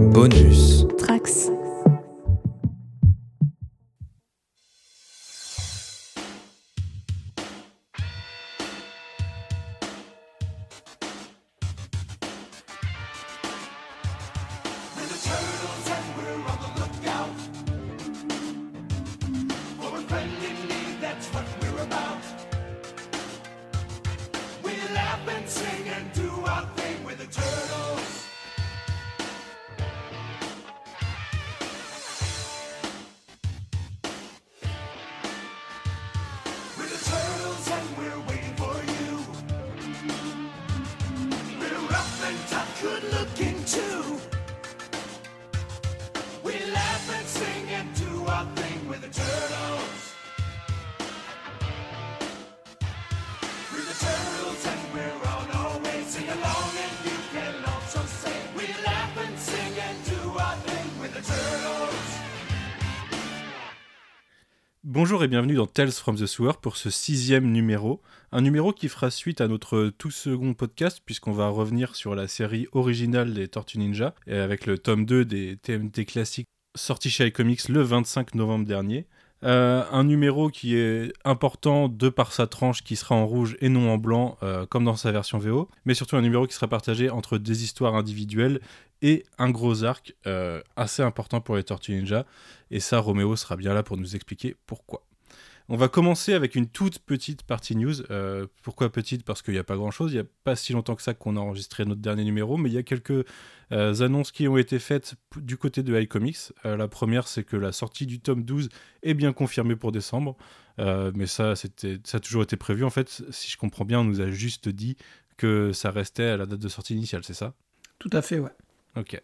Bonus. Bonjour et bienvenue dans Tales from the Sewer pour ce sixième numéro. Un numéro qui fera suite à notre tout second podcast puisqu'on va revenir sur la série originale des Tortues Ninja avec le tome 2 des TMT classiques sorti chez iComics le 25 novembre dernier. Euh, un numéro qui est important de par sa tranche qui sera en rouge et non en blanc euh, comme dans sa version VO, mais surtout un numéro qui sera partagé entre des histoires individuelles et un gros arc euh, assez important pour les Tortues Ninja. Et ça, Roméo sera bien là pour nous expliquer pourquoi. On va commencer avec une toute petite partie news. Euh, pourquoi petite? Parce qu'il n'y a pas grand-chose. Il n'y a pas si longtemps que ça qu'on a enregistré notre dernier numéro, mais il y a quelques euh, annonces qui ont été faites du côté de iComics. la première, c'est que la sortie du tome 12 est bien confirmée pour décembre. mais ça, ça a toujours été prévu. En fait, si je comprends bien, on nous a juste dit que ça restait à la date de sortie initiale, c'est ça? Tout à fait, ouais. Ok.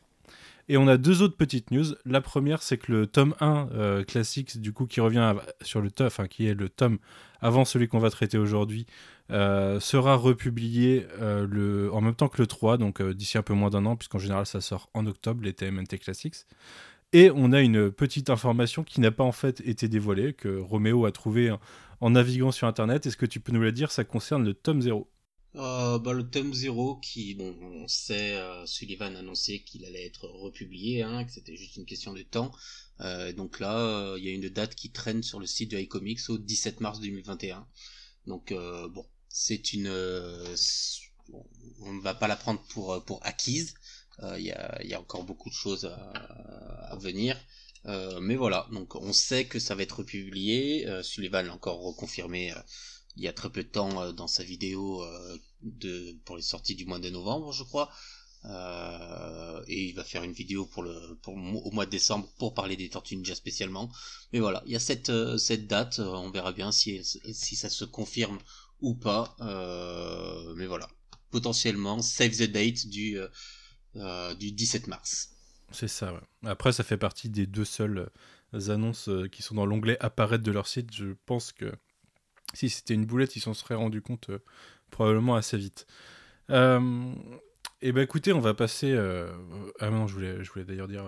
Et on a deux autres petites news. La première, c'est que le tome 1 euh, classique, du coup, qui revient sur le tome, qui est le tome avant celui qu'on va traiter aujourd'hui, euh, sera republié euh, en même temps que le 3, donc d'ici un peu moins d'un an, puisqu'en général, ça sort en octobre, les TMNT Classics. Et on a une petite information qui n'a pas en fait été dévoilée, que Roméo a trouvé en naviguant sur Internet. Est-ce que tu peux nous la dire Ça concerne le tome 0. Euh, bah, le tome 0 qui, bon, on sait, euh, Sullivan annonçait qu'il allait être republié, hein, que c'était juste une question de temps. Euh, donc là, euh, il y a une date qui traîne sur le site de iComics au 17 mars 2021. Donc euh, bon, c'est une, on ne va pas la prendre pour pour acquise. Il y a, y, a, encore beaucoup de choses à, à venir. mais voilà, donc on sait que ça va être republié. Sullivan l'a encore reconfirmé il y a très peu de temps euh, dans sa vidéo euh, de, pour les sorties du mois de novembre, je crois. Euh, et il va faire une vidéo pour le pour, au mois de décembre pour parler des Tortues Ninja spécialement. Mais voilà, il y a cette cette date, on verra bien si si ça se confirme ou pas. Mais voilà, potentiellement save the date du du 17 mars. C'est ça. Ouais. Après, ça fait partie des deux seules annonces qui sont dans l'onglet apparaître de leur site. Je pense que si c'était une boulette, ils s'en seraient rendu compte euh, probablement assez vite. Euh, et ben écoutez, on va passer. Euh, ah non, je voulais, d'ailleurs dire.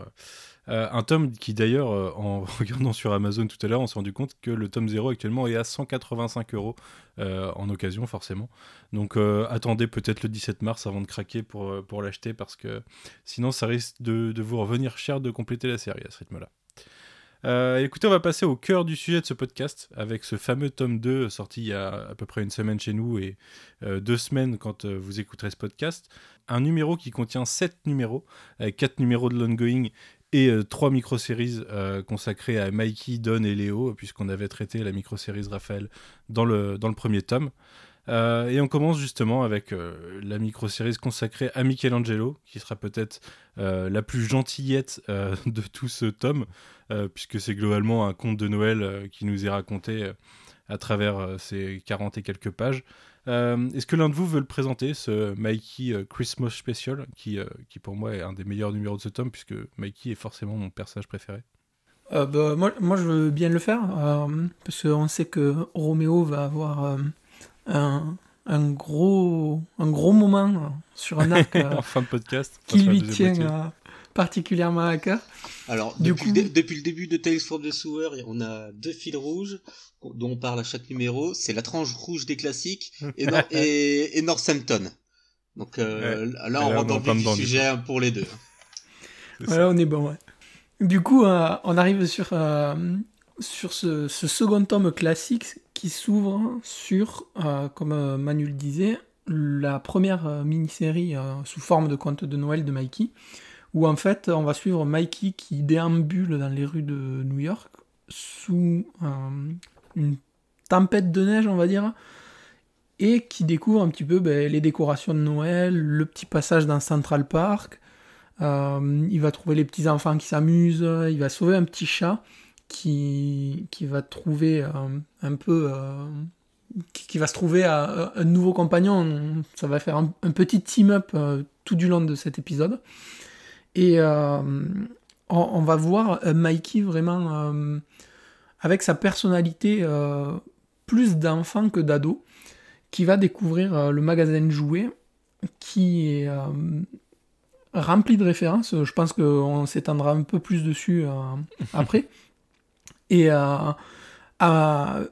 un tome qui d'ailleurs, en regardant sur Amazon tout à l'heure, on s'est rendu compte que le tome 0 actuellement est à 185 euros en occasion forcément. Donc attendez peut-être le 17 mars avant de craquer pour, l'acheter parce que sinon ça risque de, de vous revenir cher de compléter la série à ce rythme-là. Euh, écoutez, on va passer au cœur du sujet de ce podcast avec ce fameux tome 2 sorti il y a à peu près une semaine chez nous et euh, deux semaines quand euh, vous écouterez ce podcast. Un numéro qui contient 7 numéros, avec 4 numéros de l'ongoing et 3 micro-séries consacrées à Mikey, Don et Léo, puisqu'on avait traité la micro-série Raphaël dans le, dans le premier tome. Euh, et on commence justement avec euh, la micro-série consacrée à Michelangelo, qui sera peut-être euh, la plus gentillette de tout ce tome, puisque c'est globalement un conte de Noël qui nous est raconté à travers ces 40 et quelques pages. Est-ce que l'un de vous veut le présenter, ce Mikey Christmas Special, qui, qui pour moi est un des meilleurs numéros de ce tome, puisque Mikey est forcément mon personnage préféré? Bah, moi, moi, je veux bien le faire, parce qu'on sait que Roméo va avoir un, gros, un gros moment sur un arc en fin de podcast, qui lui tient euh, particulièrement à cœur. Alors, depuis, le depuis, le début de Tales from the Sewer, on a deux fils rouges dont on parle à chaque numéro. C'est la tranche rouge des classiques et, et, Northampton. Donc euh, là, on rentre dans le sujet pour les deux. Voilà, on est bon, ouais. Du coup, euh, on arrive sur, euh, sur ce, second tome classique qui s'ouvre sur, euh, comme euh, Manu le disait, la première euh, mini-série sous forme de conte de Noël de Mikey, où en fait on va suivre Mikey qui déambule dans les rues de New York sous une tempête de neige, on va dire, et qui découvre un petit peu ben, les décorations de Noël, le petit passage dans Central Park. Il va trouver les petits enfants qui s'amusent, il va sauver un petit chat qui, va trouver euh, un peu euh, qui, va se trouver un nouveau compagnon. Ça va faire un, petit team-up euh, tout du long de cet épisode. Et on, va voir Mikey vraiment avec sa personnalité plus d'enfant que d'ado, qui va découvrir le magasin de jouets qui est rempli de références. Je pense qu'on s'étendra un peu plus dessus après. Et euh,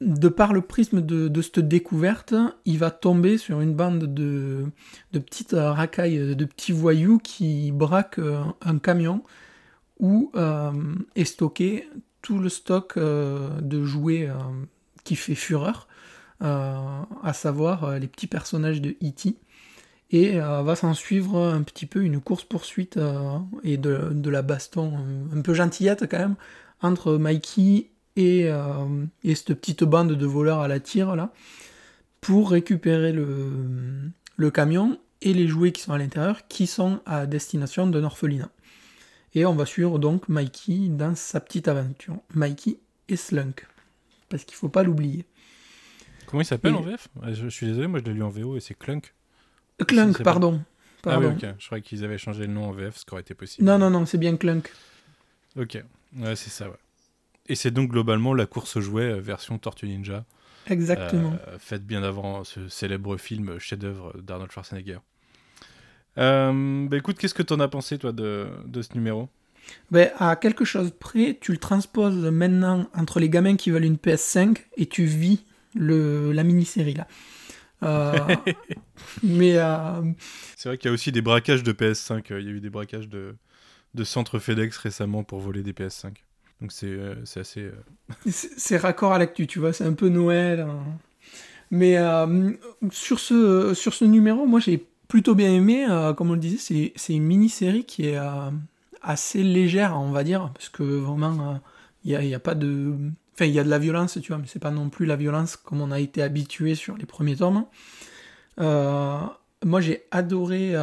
de par le prisme de, cette découverte, il va tomber sur une bande de, petites racailles, de petits voyous qui braquent euh, un camion où euh, est stocké tout le stock de jouets qui fait fureur, à savoir les petits personnages de E.T. Et euh, va s'en suivre un petit peu une course-poursuite et de, la baston un peu gentillette quand même entre Mikey et, euh, et cette petite bande de voleurs à la tire là pour récupérer le, le camion et les jouets qui sont à l'intérieur qui sont à destination d'un orphelinat. Et on va suivre donc Mikey dans sa petite aventure. Mikey et Slunk. Parce qu'il faut pas l'oublier. Comment il s'appelle Et- en VF Ouais, je, suis désolé, moi je l'ai lu en VO et c'est Clunk. Clunk, c'est pardon. Ah oui, ok. Je croyais qu'ils avaient changé le nom en VF, ce qui aurait été possible. Non, non, non, c'est bien Clunk. Ok, ouais, c'est ça, ouais. Et c'est donc globalement la course jouets euh, version Tortue Ninja, Exactement. euh, faite bien avant ce célèbre film chef-d'œuvre d'Arnold Schwarzenegger. Euh, bah écoute, qu'est-ce que t'en as pensé toi de, de ce numéro? Ben, à quelque chose près, tu le transposes maintenant entre les gamins qui veulent une PS5 et tu vis le, la mini-série là. Euh, mais euh, C'est vrai qu'il y a aussi des braquages de PS5. euh, Il y a eu des braquages de, de centre FedEx récemment pour voler des PS5. Donc c'est euh, assez. euh, c'est raccord à l'actu, tu vois, c'est un peu Noël. hein. Mais euh, sur, ce, sur ce numéro, moi j'ai plutôt bien aimé. euh, comme on le disait, c'est- une mini-série qui est assez légère, on va dire, parce que vraiment, il n'y a, y a pas de. Enfin, il y a de la violence, tu vois, mais c'est pas non plus la violence comme on a été habitué sur les premiers tomes. Moi j'ai adoré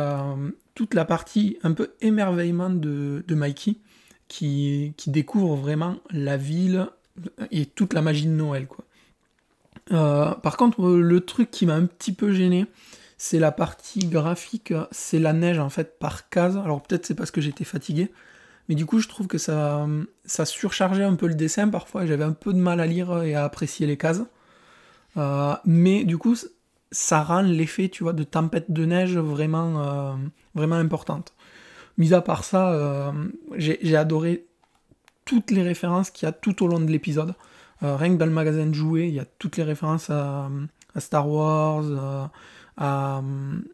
toute la partie un peu émerveillement de, de Mikey, qui, qui découvre vraiment la ville et toute la magie de Noël, quoi. Euh, par contre, euh, le truc qui m'a un petit peu gêné, c'est la partie graphique, c'est la neige en fait par case. Alors peut-être c'est parce que j'étais fatigué, mais du coup je trouve que ça, ça surchargeait un peu le dessin parfois j'avais un peu de mal à lire et à apprécier les cases. Euh, mais du coup, ça rend l'effet, tu vois, de tempête de neige vraiment, euh, vraiment importante. Mis à part ça, euh, j'ai adoré toutes les références qu'il y a tout au long de l'épisode. Euh, rien que dans le magasin de jouets, il y a toutes les références à, à Star Wars, euh, à,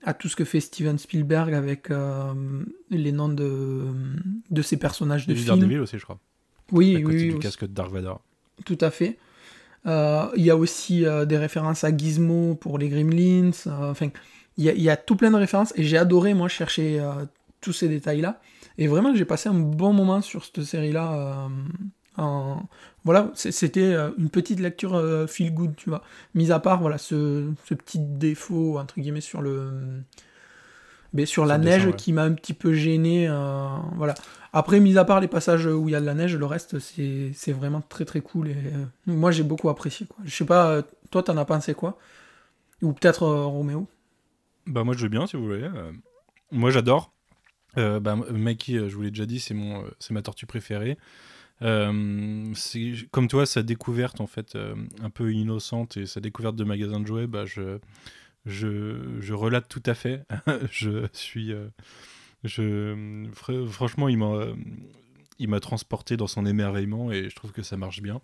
à tout ce que fait Steven Spielberg avec les noms de, de ses personnages de films. Daredevil aussi, je crois. Oui, à oui, côté oui, du aussi. casque de Dark Vador. Tout à fait. Euh, Il y a aussi euh, des références à Gizmo pour les Gremlins. euh, Enfin, il y, a- il y a tout plein de références et j'ai adoré, moi, chercher euh, tous ces détails-là. Et vraiment, j'ai passé un bon moment sur cette série-là. euh, en... Voilà, c'était une petite lecture euh, feel good, tu vois. Mis à part, voilà, ce, ce petit défaut, entre guillemets, sur le. Mais sur la neige dessin, ouais. qui m'a un petit peu gêné. voilà. Après, mis à part les passages où il y a de la neige, le reste, c'est vraiment très très cool. Et euh, moi, j'ai beaucoup apprécié. Quoi. Je sais pas, euh, toi, t'en as pensé quoi? Ou peut-être euh, Roméo? Bah moi je veux bien si vous voulez. Moi j'adore. Bah, Mikey, je vous l'ai déjà dit, c'est ma tortue préférée. Comme toi, sa découverte en fait un peu innocente et sa découverte de magasin de jouets, bah je, je, je relate tout à fait. je suis, franchement, il m'a, il m'a transporté dans son émerveillement et je trouve que ça marche bien.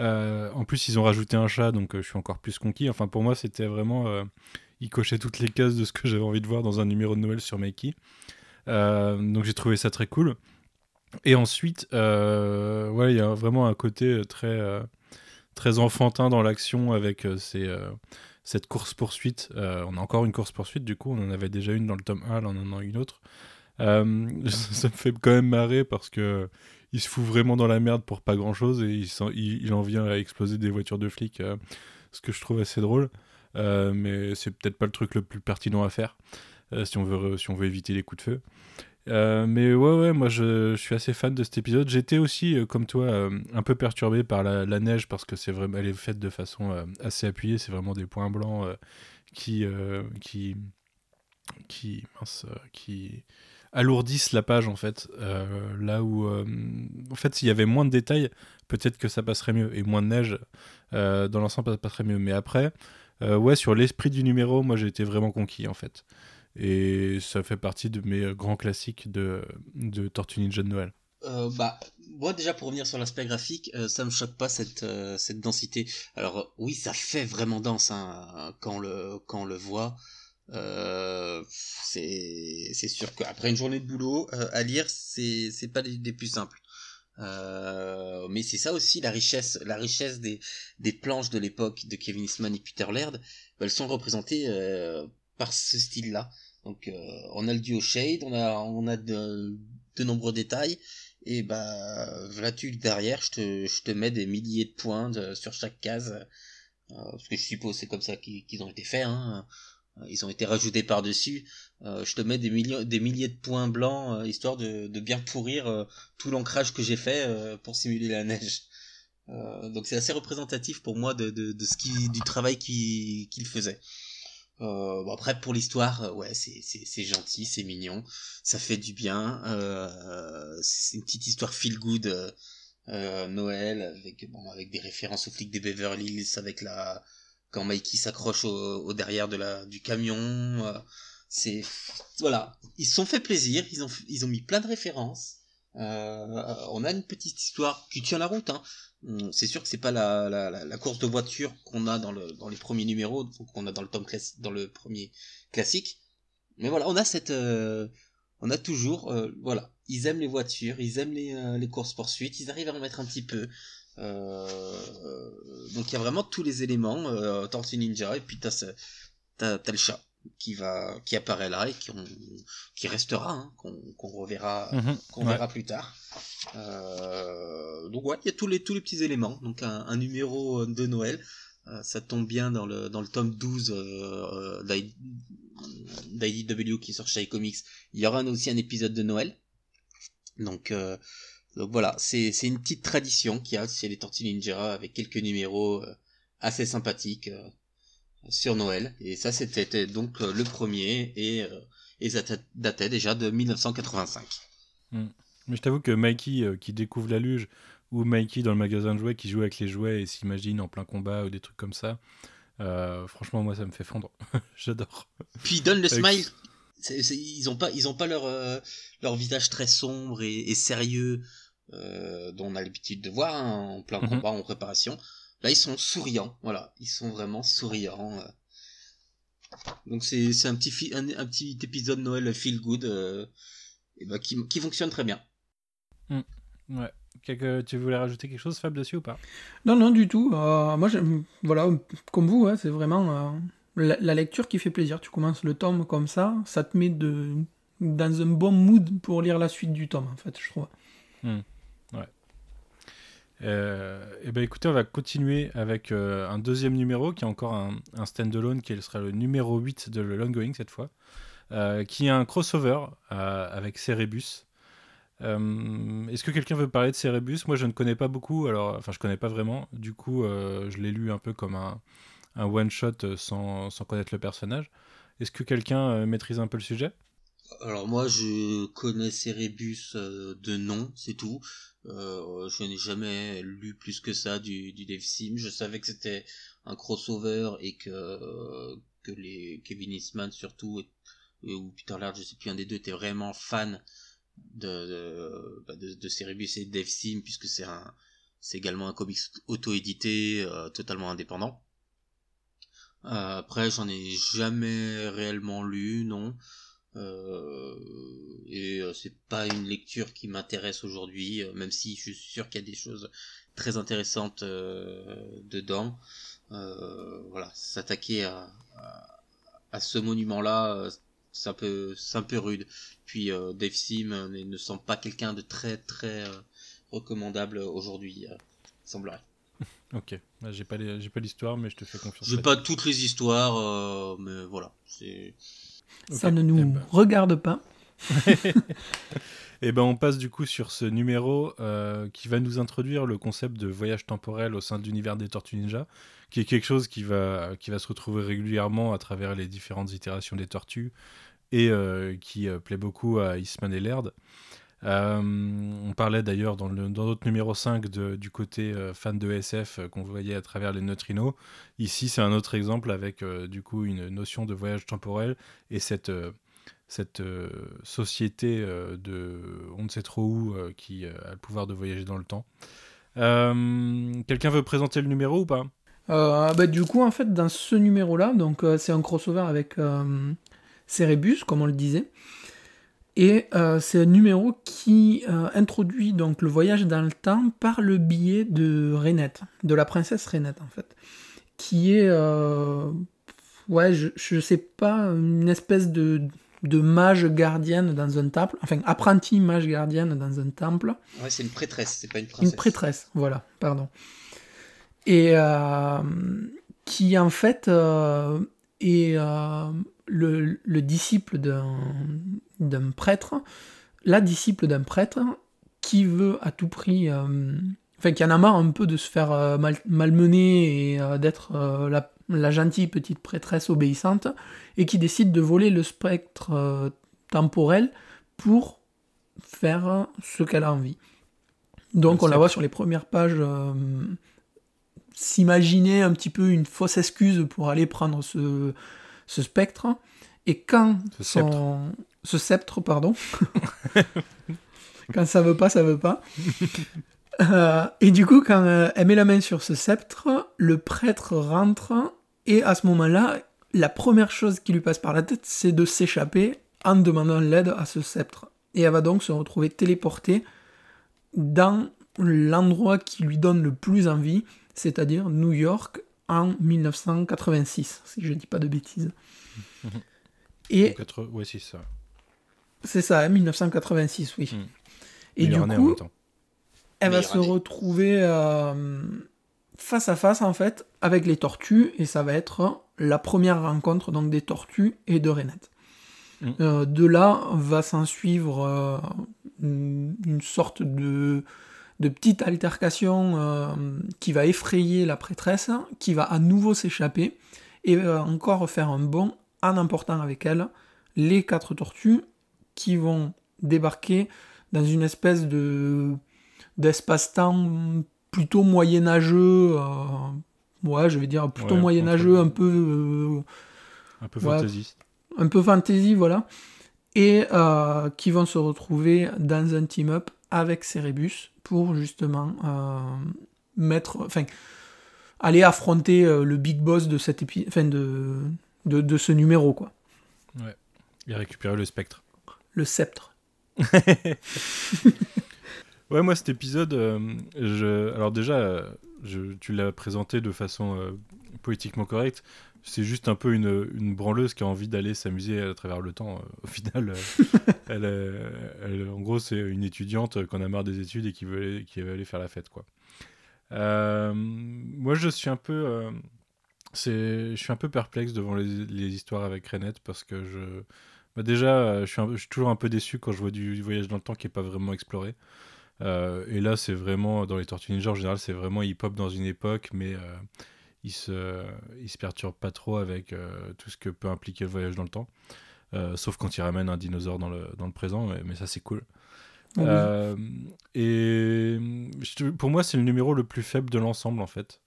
Euh, en plus, ils ont rajouté un chat, donc euh, je suis encore plus conquis. Enfin, pour moi, c'était vraiment. euh, il cochait toutes les cases de ce que j'avais envie de voir dans un numéro de Noël sur Mikey. donc j'ai trouvé ça très cool. Et ensuite, ouais, il y a vraiment un côté très, très enfantin dans l'action avec ces, cette course-poursuite. on a encore une course-poursuite, du coup, on en avait déjà une dans le tome 1, on en a une autre. ça me fait quand même marrer parce que il se fout vraiment dans la merde pour pas grand chose et il, en vient à exploser des voitures de flics, ce que je trouve assez drôle. mais c'est peut-être pas le truc le plus pertinent à faire si on veut éviter les coups de feu. Euh, mais ouais, ouais, moi je, suis assez fan de cet épisode. J'étais aussi, euh, comme toi, euh, un peu perturbé par la, neige parce que c'est vraiment, elle est faite de façon assez appuyée. C'est vraiment des points blancs qui, qui, qui, qui alourdissent la page en fait. là où, en fait, s'il y avait moins de détails, peut-être que ça passerait mieux et moins de neige dans l'ensemble, ça passerait mieux. Mais après, ouais, sur l'esprit du numéro, moi j'ai été vraiment conquis en fait. Et ça fait partie de mes euh, grands classiques de, de Tortue Ninja de Noël. Euh, bah, moi déjà pour revenir sur l'aspect graphique, euh, ça me choque pas cette cette densité. Alors oui, ça fait vraiment dense hein, quand le quand on le voit. c'est c'est sûr qu'après une journée de boulot à lire, c'est c'est pas des, plus simples. mais c'est ça aussi la richesse la richesse des des planches de l'époque de Kevin Eastman et Peter Laird. Bah, elles sont représentées par ce style-là. Donc euh, on a le duo shade, on a on a de, nombreux détails. Et bah tu derrière je te je te mets des milliers de points sur chaque case. Euh, parce que je suppose c'est comme ça qu'ils ont été faits hein. ils ont été rajoutés par dessus euh, je te mets des millions des milliers de points blancs histoire de, bien pourrir tout l'ancrage que j'ai fait pour simuler la neige. Donc c'est assez représentatif pour moi de, ce qui du travail qu'il faisait euh, bon après pour l'histoire, euh, ouais c'est gentil, c'est mignon, ça fait du bien. Euh, c'est une petite histoire feel good euh, Noël avec bon avec des références aux flics des Beverly Hills, avec la quand Mikey s'accroche au, derrière de la du camion. c'est voilà, ils se sont fait plaisir, ils ont ils ont mis plein de références. on a une petite histoire qui tient la route. Hein. Hum, c'est sûr que c'est pas la, la, la, course de voiture qu'on a dans, le, dans les premiers numéros, qu'on a dans le tome classique, dans le premier classique. Mais voilà, on a cette, euh, on a toujours, euh, voilà, ils aiment les voitures, ils aiment les, euh, les courses poursuites, ils arrivent à en mettre un petit peu. donc il y a vraiment tous les éléments, euh, Tortue Ninja et puis t'as, t'as, t'as le chat qui va qui apparaît là et qui, qui restera hein, qu'on reverra mhm. qu'on verra plus tard. Euh, donc ouais il y a tous les tous les petits éléments. Donc un, numéro de Noël. Euh, ça tombe bien dans le dans le tome 12 euh, d'IDW qui sort chez Comics il y aura aussi un épisode de Noël. Donc donc voilà c'est c'est une petite tradition qu'il y a chez les Tortues Ninja avec quelques numéros assez sympathiques sur Noël. Et ça, c'était donc euh, le premier et, euh, et ça datait déjà de 1985. Hmm. Mais je t'avoue que Mikey euh, qui découvre la luge ou Mikey dans le magasin de jouets qui joue avec les jouets et s'imagine en plein combat ou des trucs comme ça, franchement, moi, ça me fait fondre. J'adore. Puis donne le smile. ils ont pas, ils ont pas leur, leur visage très sombre et, sérieux dont on a l'habitude de voir hein, en plein mhm. combat, en préparation. Là, ils sont souriants, voilà, ils sont vraiment souriants. Euh. Donc c'est un petit un, petit épisode Noël feel good euh, et bah, qui, qui fonctionne très bien. Hmm. Ouais. tu voulais rajouter quelque chose, Fab, dessus ou pas? Non, non, du tout. Euh, moi, voilà, comme vous, c'est vraiment la, lecture qui fait plaisir. Tu commences le tome comme ça, ça te met de, dans un bon mood pour lire la suite du tome, en fait, je trouve. Hmm. Ouais. Euh, et ben écoutez, on va continuer avec euh, un deuxième numéro qui est encore un, un standalone qui sera le numéro 8 de le Going cette fois, euh, qui est un crossover avec Cerebus. Est-ce que quelqu'un veut parler de Cerebus? Moi je ne connais pas beaucoup, alors enfin je connais pas vraiment, du coup je l'ai lu un peu comme un, un one-shot sans, sans, connaître le personnage. Est-ce que quelqu'un maîtrise un peu le sujet? Alors moi je connais Cerebus de nom, c'est tout. Euh, je n'ai jamais lu plus que ça du, du Dave Sim. Je savais que c'était un crossover et que, que les Kevin Eastman surtout ou Peter Laird, je sais plus un des deux, était vraiment fan de de, bah, de, de Sim puisque c'est un c'est également un comics auto-édité, euh, totalement indépendant. Euh, après, j'en ai jamais réellement lu, non. Et c'est pas une lecture qui m'intéresse aujourd'hui, même si je suis sûr qu'il y a des choses très intéressantes dedans. voilà, s'attaquer à, à, ce monument-là, c'est un peu, c'est un peu rude. Puis Dave Sim ne, semble pas quelqu'un de très très recommandable aujourd'hui, semblerait. Ok, j'ai pas j'ai pas l'histoire, mais je te fais confiance. J'ai pas toutes les histoires, euh, mais voilà. C'est. Ça ne nous eh ben. regarde pas. Et eh ben on passe du coup sur ce numéro euh, qui va nous introduire le concept de voyage temporel au sein de l'univers des Tortues Ninja, qui est quelque chose qui va, qui va se retrouver régulièrement à travers les différentes itérations des Tortues et euh, qui plaît beaucoup à Eastman et Laird. Euh, on parlait d'ailleurs dans, notre numéro 5 du côté euh, fan de SF euh, qu'on voyait à travers les neutrinos. Ici, c'est un autre exemple avec du coup une notion de voyage temporel et cette, cette société de on ne sait trop où qui a le pouvoir de voyager dans le temps. Quelqu'un veut présenter le numéro ou pas? Bah, Du coup, en fait, dans ce numéro-là, donc c'est un crossover avec Cerebus, comme on le disait. Et euh, c'est un numéro qui euh, introduit donc le voyage dans le temps par le biais de Renette, de la princesse Renette en fait, qui est, euh, ouais, je, je, sais pas, une espèce de, de mage gardienne dans un temple, enfin apprentie mage gardienne dans un temple. Ouais, c'est une prêtresse, c'est pas une princesse. Une prêtresse, voilà, pardon. Et qui en fait est le, le disciple d'un prêtre, la disciple d'un prêtre qui veut à tout prix, euh, enfin qui en a marre un peu de se faire euh, malmener et euh, d'être la, la, gentille petite prêtresse obéissante, et qui décide de voler le spectre temporel pour faire ce qu'elle a envie. Donc on la voit sur les premières pages s'imaginer un petit peu une fausse excuse pour aller prendre ce, ce spectre, et quand ce sceptre, ce sceptre pardon, quand ça veut pas, ça veut pas. Euh, et du coup, quand euh, elle met la main sur ce sceptre, le prêtre rentre, et à ce moment-là, la première chose qui lui passe par la tête, c'est de s'échapper en demandant l'aide à ce sceptre. Et elle va donc se retrouver téléportée dans l'endroit qui lui donne le plus envie, c'est-à-dire New York, en 1986, si je ne dis pas de bêtises. Et ouais, c'est ça. C'est ça, 1986, hein, oui. Hmm. Et du coup, elle va se retrouver euh, face à face en fait avec les tortues et ça va être la première rencontre donc des tortues et de Renette. Hmm. Euh, de là va s'en suivre euh, une sorte de de petites altercations euh, qui va effrayer la prêtresse, qui va à nouveau s'échapper et encore faire un bond en emportant avec elle les quatre tortues qui vont débarquer dans une espèce de d'espace-temps plutôt moyenâgeux, euh, ouais, je vais dire plutôt moyenâgeux, un peu euh, un peu fantaisiste, un peu fantasy, voilà, et qui vont se retrouver dans un team-up avec Cerebus pour justement euh, mettre, enfin, aller affronter euh, le big boss de cette épi de, de, de, ce numéro, quoi. Ouais. Et récupérer le spectre. Le sceptre. ouais, moi cet épisode, euh, je... alors déjà, je... tu l'as présenté de façon politiquement correcte c'est juste un peu une, une, branleuse qui a envie d'aller s'amuser à travers le temps. Euh, au final, euh, euh, elle, en gros, c'est une étudiante qu'on a marre des études et qui veut, qui veut aller faire la fête, quoi. moi, je suis un peu, je suis un peu perplexe devant les, les histoires avec Renette parce que je, bah, déjà, je suis, je suis, toujours un peu déçu quand je vois du voyage dans le temps qui est pas vraiment exploré. et là, c'est vraiment dans les Tortues Ninja en général, c'est vraiment hip-hop dans une époque, mais il se, il se perturbe pas trop avec euh, tout ce que peut impliquer le voyage dans le temps. Euh, sauf quand il ramène un dinosaure dans le, dans le présent, mais, ça c'est cool. Euh, et pour moi, c'est le numéro le plus faible de l'ensemble en fait,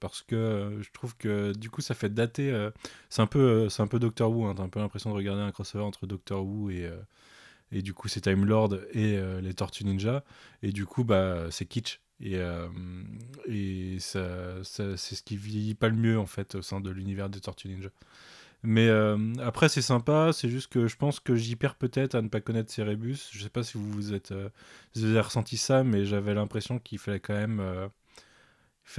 parce que je trouve que du coup, ça fait dater. c'est un peu, un peu Doctor Who. Hein, T'as un peu l'impression de regarder un crossover entre Doctor Who et et du coup, c'est Time Lord et les Tortues Ninja. Et du coup, bah, c'est kitsch. Et, euh, et ça, c'est ce qui vieillit pas le mieux en fait au sein de l'univers des Tortues Ninja. Mais euh, après, c'est sympa. C'est juste que je pense que j'y perds peut-être à ne pas connaître Cerebus. Je sais pas si vous, vous, êtes, euh, avez ressenti ça, mais j'avais l'impression qu'il fallait quand même. Euh,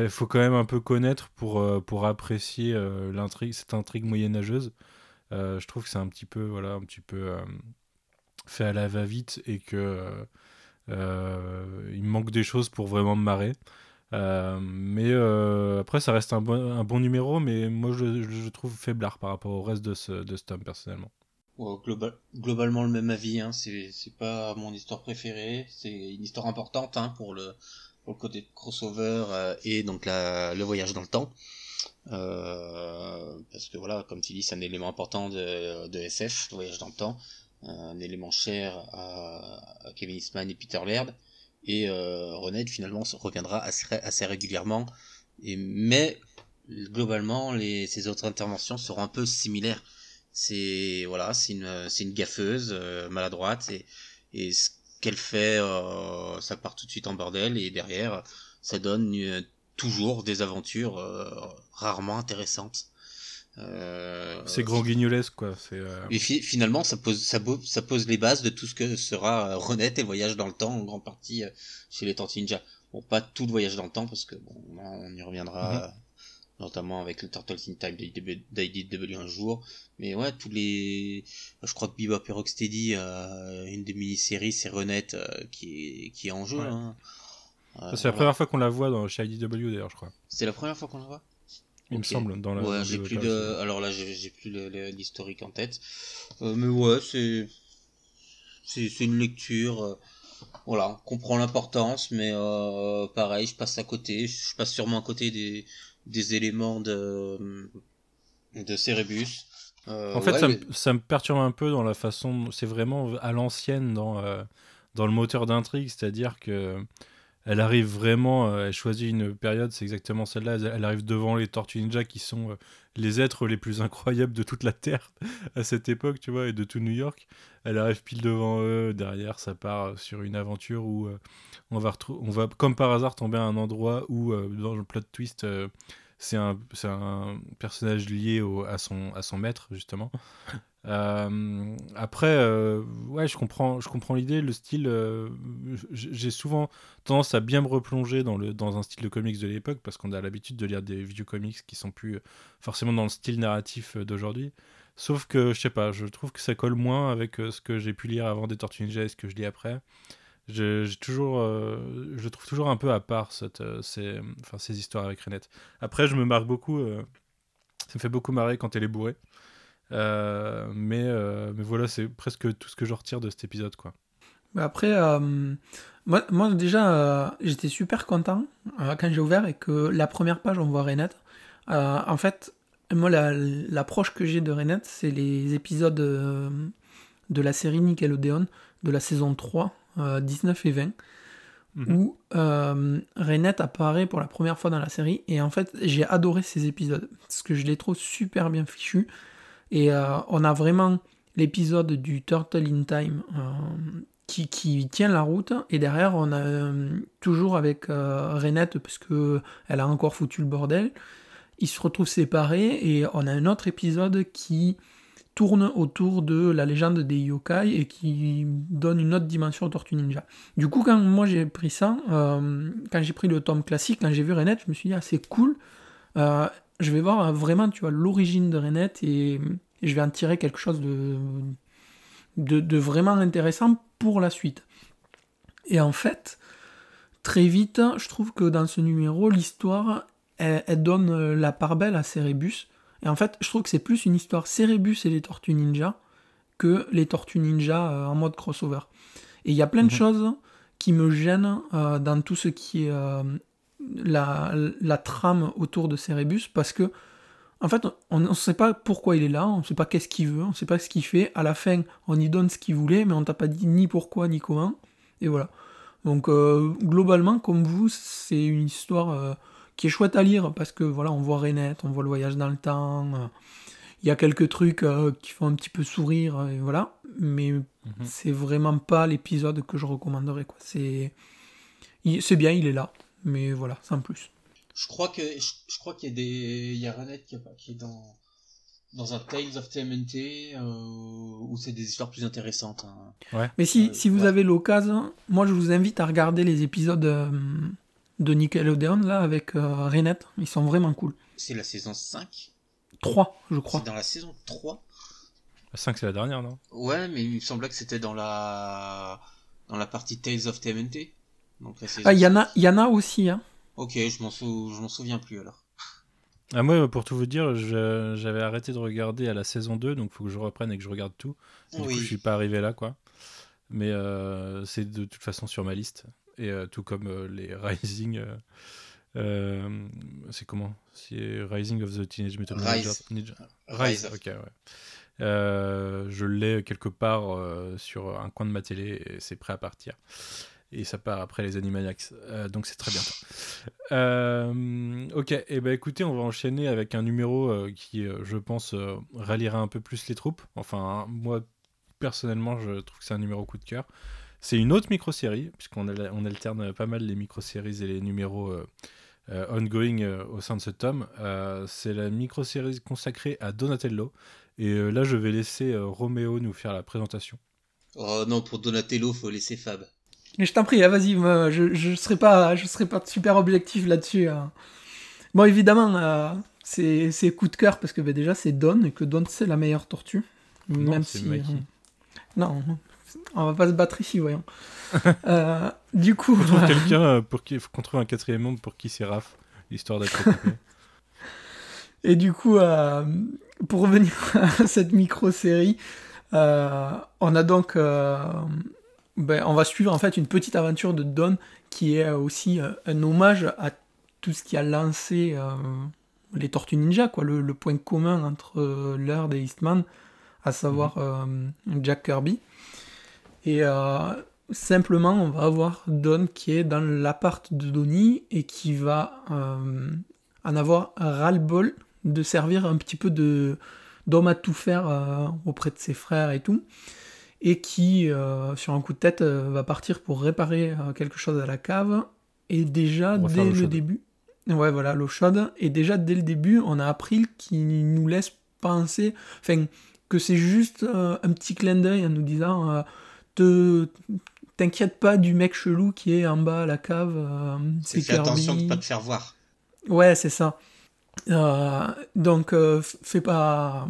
faut quand même un peu connaître pour, pour apprécier l'intrigue, cette intrigue moyenâgeuse. je trouve que c'est un petit peu, voilà, un petit peu fait à la va-vite et que il manque des choses pour vraiment me marrer. Euh, mais euh, après, ça reste un bon, numéro, mais moi je, je, trouve faiblard par rapport au reste de ce, de tome personnellement. globalement le même avis, hein. c'est pas mon histoire préférée, c'est une histoire importante hein, pour, le, côté crossover euh, et donc le voyage dans le temps. Parce que voilà, comme tu dis, c'est un élément important de, de SF, le voyage dans le temps, un élément cher à, à Kevin Eastman et Peter Laird et euh, finalement reviendra assez, régulièrement. Mais globalement, les, autres interventions seront un peu similaires. C'est une, gaffeuse euh, maladroite et, ce qu'elle fait, euh, ça part tout de suite en bordel et derrière, ça donne toujours des aventures rarement intéressantes. Euh, c'est grand guignolesque quoi. Euh, et finalement, ça pose, ça, ça, pose les bases de tout ce que sera euh, Renette et le voyage dans le temps en grande partie chez les Tortues Ninja. Bon, pas tout le voyage dans le temps parce que bon, on y reviendra. Mhm. notamment avec le Turtles in Time d'IDW un jour. Mais ouais, tous les... Je crois que Bebop et Rocksteady, une des mini-séries, c'est Renette qui, est, qui est en jeu. Hein. c'est la première fois qu'on la voit dans, chez IDW d'ailleurs, je crois. C'est la première fois qu'on la voit? Il me semble, dans la. Ouais, j'ai plus de. Alors là, j'ai plus l'historique en tête. Euh, mais ouais, c'est. C'est une lecture. Euh, voilà, on comprend l'importance, mais euh, pareil, je passe à côté. Je passe sûrement à côté des, des éléments de, de Cerebus. En fait, ça, me, ça, me, perturbe un peu dans la façon. C'est vraiment à l'ancienne dans, dans le moteur d'intrigue, c'est-à-dire que elle arrive vraiment, euh, elle choisit une période, c'est exactement celle-là, elle, arrive devant les Tortues Ninja qui sont euh, les êtres les plus incroyables de toute la Terre à cette époque, tu vois, et de tout New York. Elle arrive pile devant eux, derrière ça part sur une aventure où euh, on, va comme par hasard tomber à un endroit où, dans le plot twist, c'est un, personnage lié à son maître, justement. Euh, après, euh, ouais, je comprends, je comprends l'idée, le style. Euh, j'ai souvent tendance à bien me replonger dans, le, dans un style de comics de l'époque parce qu'on a l'habitude de lire des vieux comics qui sont plus forcément dans le style narratif d'aujourd'hui. Sauf que, je sais pas, je trouve que ça colle moins avec ce que j'ai pu lire avant des Tortues Ninja et ce que je lis après. J'ai toujours, je trouve toujours un peu à part cette, ces, ces histoires avec Renette. Après, je me marque beaucoup, ça me fait beaucoup marrer quand elle est bourrée. Euh, mais, euh, mais voilà, c'est presque tout ce que je retire de cet épisode. quoi. Après, euh, moi, moi, déjà, j'étais super content quand j'ai ouvert et que la première page, on voit Renette. en fait, moi, l'approche que j'ai de Renette, c'est les épisodes de la série Nickelodeon de la saison 3, 19 et 20, mhm. où Renette apparaît pour la première fois dans la série. Et en fait, j'ai adoré ces épisodes parce que je les trouve super bien fichus. Et euh, on a vraiment l'épisode du Turtle in Time euh, qui, tient la route. Et derrière, on a euh, toujours avec Renette, parce qu'elle a encore foutu le bordel. Ils se retrouvent séparés et on a un autre épisode qui tourne autour de la légende des yokai et qui donne une autre dimension au Tortue Ninja. Du coup, quand moi j'ai pris ça, quand j'ai pris le tome classique, quand j'ai vu Renette, je me suis dit, ah, c'est cool je vais voir vraiment, tu vois, l'origine de Renette et, je vais en tirer quelque chose de, de, vraiment intéressant pour la suite. Et en fait, très vite, je trouve que dans ce numéro, l'histoire, elle, donne la part belle à Cerebus. Et en fait, je trouve que c'est plus une histoire Cerebus et les Tortues Ninja que les Tortues Ninja euh, en mode crossover. Et il y a plein de mhm. choses qui me gênent euh, dans tout ce qui est euh, la, la, trame autour de Cerebus parce que en fait on ne sait pas pourquoi il est là, on ne sait pas qu'est-ce qu'il veut, on ne sait pas ce qu'il fait. À la fin, on y donne ce qu'il voulait, mais on t'a pas dit ni pourquoi ni comment. Et voilà. Donc euh, globalement, comme vous, c'est une histoire euh, qui est chouette à lire parce que voilà, on voit Renette, on voit le voyage dans le temps. Euh, il y a quelques trucs qui font un petit peu sourire, et voilà. Mais mhm. c'est vraiment pas l'épisode que je recommanderais. Quoi. C'est, c'est bien, il est là mais voilà, sans plus. Je crois que je, crois qu'il y a des il y a Renette qui, qui est dans dans un Tales of TMNT euh, où c'est des histoires plus intéressantes. hein. Ouais. Mais si, Euh, si vous ouais. avez l'occasion, moi je vous invite à regarder les épisodes euh, de Nickelodeon là avec euh, Renette. Ils sont vraiment cool. C'est la saison 5 3, je crois. C'est dans la saison 3 La 5, c'est la dernière, non? Ouais, mais il me semblait que c'était dans la dans la partie Tales of TMNT. Donc la saison Ah, il y, en a- 5. il y en a aussi. Hein. Ok, je m'en sou... je m'en souviens plus alors. Ah, moi, pour tout vous dire, je- j'avais arrêté de regarder à la saison 2, donc faut que je reprenne et que je regarde tout. Du coup, je suis pas arrivé là, quoi. Mais euh, c'est de toute façon sur ma liste. Et euh, tout comme euh, les Rising. euh, euh, c'est comment? C'est Rising of the Teenage Mutant Ninja. Rise. Ninja- Rise. Rise, ok, ouais. Euh, je l'ai quelque part euh, sur un coin de ma télé et c'est prêt à partir. Et ça part après les Animaniacs. Euh, donc c'est très bientôt. Euh, ok, et eh ben écoutez, on va enchaîner avec un numéro euh, qui, euh, je pense, ralliera un peu plus les troupes. Enfin, moi, personnellement, je trouve que c'est un numéro coup de cœur. C'est une autre micro-série, puisqu'on al- on alterne pas mal les micro-séries et les numéros ongoing au sein de ce tome. C'est la micro-série consacrée à Donatello. Et là, je vais laisser Roméo nous faire la présentation. Oh non, pour Donatello, faut laisser Fab. Mais je t'en prie, ah, vas-y, je, je serai pas, je serai pas super objectif là-dessus. hein. Bon, évidemment, euh, c'est c'est coup de cœur parce que bah, déjà c'est Don et que Don c'est la meilleure tortue. Non, Même si. Euh, Non, on va pas se battre ici, voyons. Euh, du coup. On trouve quelqu'un euh, pour qui faut qu'on trouve un quatrième membre pour qui c'est Raph, histoire d'être. Et du coup, euh, pour revenir à cette micro-série, euh, on a donc, euh, ben, on va suivre en fait une petite aventure de Don qui est aussi euh, un hommage à tout ce qui a lancé euh, les Tortues Ninja, quoi, le, le point commun entre euh, Laird et Eastman, à savoir euh, Jack Kirby. Et euh, simplement, on va avoir Don qui est dans l'appart de Donnie et qui va euh, en avoir ras-le-bol de servir un petit peu de d'homme à tout faire euh, auprès de ses frères et tout, et qui, euh, sur un coup de tête, euh, va partir pour réparer euh, quelque chose à la cave. Et déjà, dès le chaude. début, ouais, voilà, l'eau chaude, et déjà dès le début, on a appris qui nous laisse penser, enfin, que c'est juste euh, un petit clin d'œil en nous disant, euh, te t'inquiète pas du mec chelou qui est en bas à la cave, euh, C'est attention de pas te faire voir. Ouais, c'est ça. Euh, donc, euh, fais pas,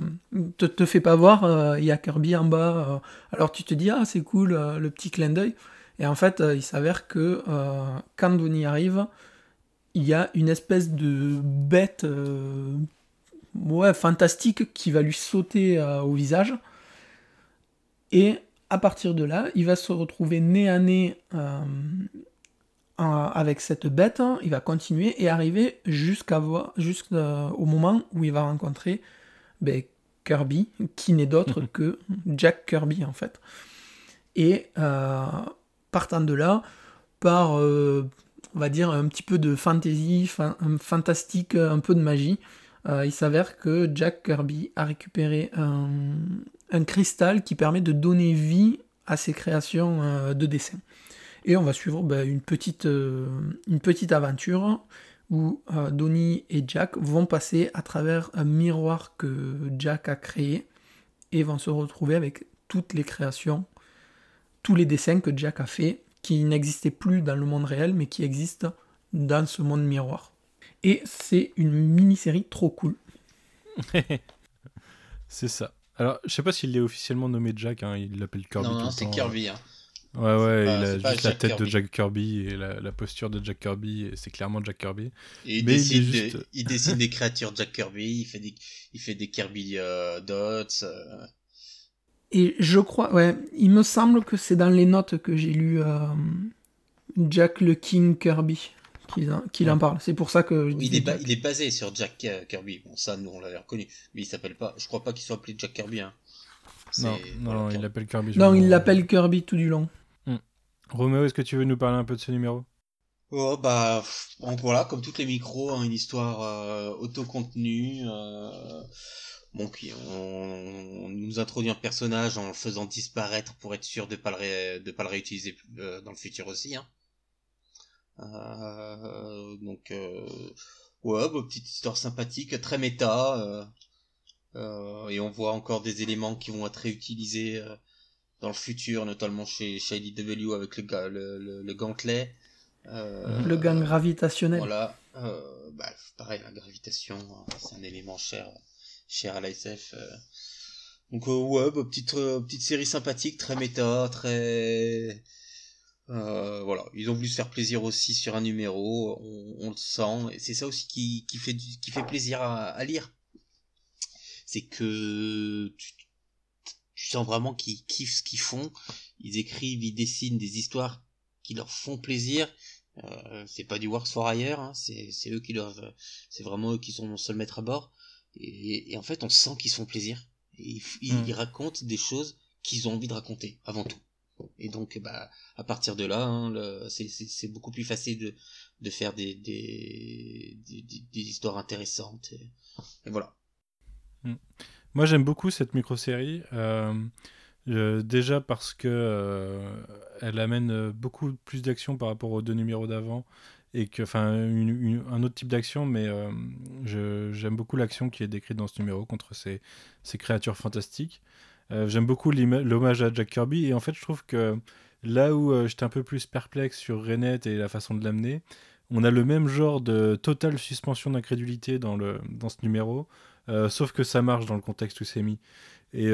te, fais pas voir, il y a Kirby en bas. euh, alors tu te dis, ah, c'est cool, euh, le petit clin d'œil. Et en fait, euh, il s'avère que euh, quand Donnie arrive, il y a une espèce de bête euh, ouais, fantastique qui va lui sauter euh, au visage. Et à partir de là, il va se retrouver nez à nez euh, avec cette bête. hein. Il va continuer et arriver jusqu'au moment où il va rencontrer ben, Kirby, qui n'est d'autre que Jack Kirby en fait. Et euh, partant de là, par euh, on va dire un petit peu de fantasy, fan- un fantastique, un peu de magie, euh, il s'avère que Jack Kirby a récupéré un, un cristal qui permet de donner vie à ses créations euh, de dessin. Et on va suivre ben, une, petite, euh, une petite aventure où euh, Donnie et Jack vont passer à travers un miroir que Jack a créé et vont se retrouver avec toutes les créations, tous les dessins que Jack a fait, qui n'existaient plus dans le monde réel, mais qui existent dans ce monde miroir. Et c'est une mini-série trop cool. c'est ça. Alors, je sais pas s'il est officiellement nommé Jack, hein, il l'appelle Kirby. non, non, c'est. Kirby. Hein. Ouais, ouais, pas- il a juste la Jack tête de Kirby. Jack Kirby et la, la posture de Jack Kirby, et c'est clairement Jack Kirby. Et il, Mais il est décide, juste- de- il dessine des créatures Jack Kirby, il fait des, il fait des Kirby euh, dots. euh, Et je crois, ouais, il me semble que c'est dans les notes que j'ai lu euh, Jack le King Kirby qu'il en, qu'il en parle. C'est pour ça que je il, disais est ba- il est basé sur Jack euh, Kirby. Bon, ça, nous, on l'avait reconnu. Mais il s'appelle pas. Je crois pas qu'il soit appelé Jack Kirby. Hein. Non, non, voilà, il l'appelle Kirby. Non, me il demande. l'appelle Kirby tout du long. Roméo, est-ce que tu veux nous parler un peu de ce numéro? Oh, bah, voilà, comme toutes les micros, hein, une histoire euh, autocontenue. Euh, bon, qui, on, on nous introduit un personnage en le faisant disparaître pour être sûr de pas le, ré- de pas le réutiliser euh, dans le futur aussi. Hein. Euh, donc, euh, ouais, bah, petite histoire sympathique, très méta. Euh, et on voit encore des éléments qui vont être réutilisés dans le futur, notamment chez, chez IDW avec le, le, le, gantelet. le gant gravitationnel. Voilà. Bah, pareil, la gravitation, c'est un élément cher, cher à l'ASF. Donc ouais, bah, petite petite série sympathique, très méta, très euh, voilà, ils ont voulu se faire plaisir aussi sur un numéro, on, le sent, et c'est ça aussi qui, qui, fait, qui fait plaisir à, lire. C'est que tu, sens vraiment qu'ils kiffent ce qu'ils font, ils écrivent, ils dessinent des histoires qui leur font plaisir. Euh, c'est pas du works for hire, hein, c'est, eux qui doivent, c'est vraiment eux qui sont seuls maîtres à bord. Et, en fait, on sent qu'ils se font plaisir. ils, mmh. ils racontent des choses qu'ils ont envie de raconter avant tout. Et donc, bah, à partir de là, hein, c'est beaucoup plus facile de, de faire des, des, des, histoires intéressantes. Et, voilà. Mm. Moi, j'aime beaucoup cette micro-série. Euh, déjà parce que euh, elle amène beaucoup plus d'action par rapport aux deux numéros d'avant et que enfin un autre type d'action mais euh, j'aime beaucoup l'action qui est décrite dans ce numéro contre ces, créatures fantastiques euh, j'aime beaucoup l'hommage à Jack Kirby et en fait je trouve que là où euh, j'étais un peu plus perplexe sur Renette et la façon de l'amener, on a le même genre de totale suspension d'incrédulité dans, dans ce numéro, euh, sauf que ça marche dans le contexte où c'est mis. Et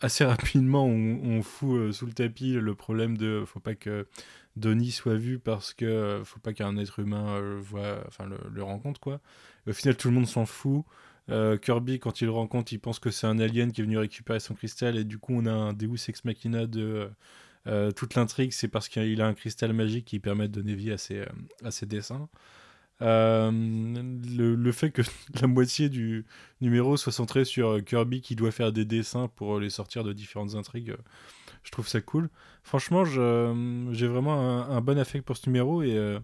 assez rapidement, on, fout sous le tapis le problème de faut pas que Donnie soit vu parce que faut pas qu'un être humain voit, enfin le, le rencontre quoi. Au final, tout le monde s'en fout. Euh, Kirby, quand il le rencontre, il pense que c'est un alien qui est venu récupérer son cristal, et du coup, on a un Deus Ex Machina de euh, euh, toute l'intrigue, c'est parce qu'il a un cristal magique qui permet de donner vie à à ses dessins. Le, fait que la moitié du numéro soit centré sur Kirby qui doit faire des dessins pour les sortir de différentes intrigues, je trouve ça cool. Franchement, j'ai vraiment un, bon affect pour ce numéro et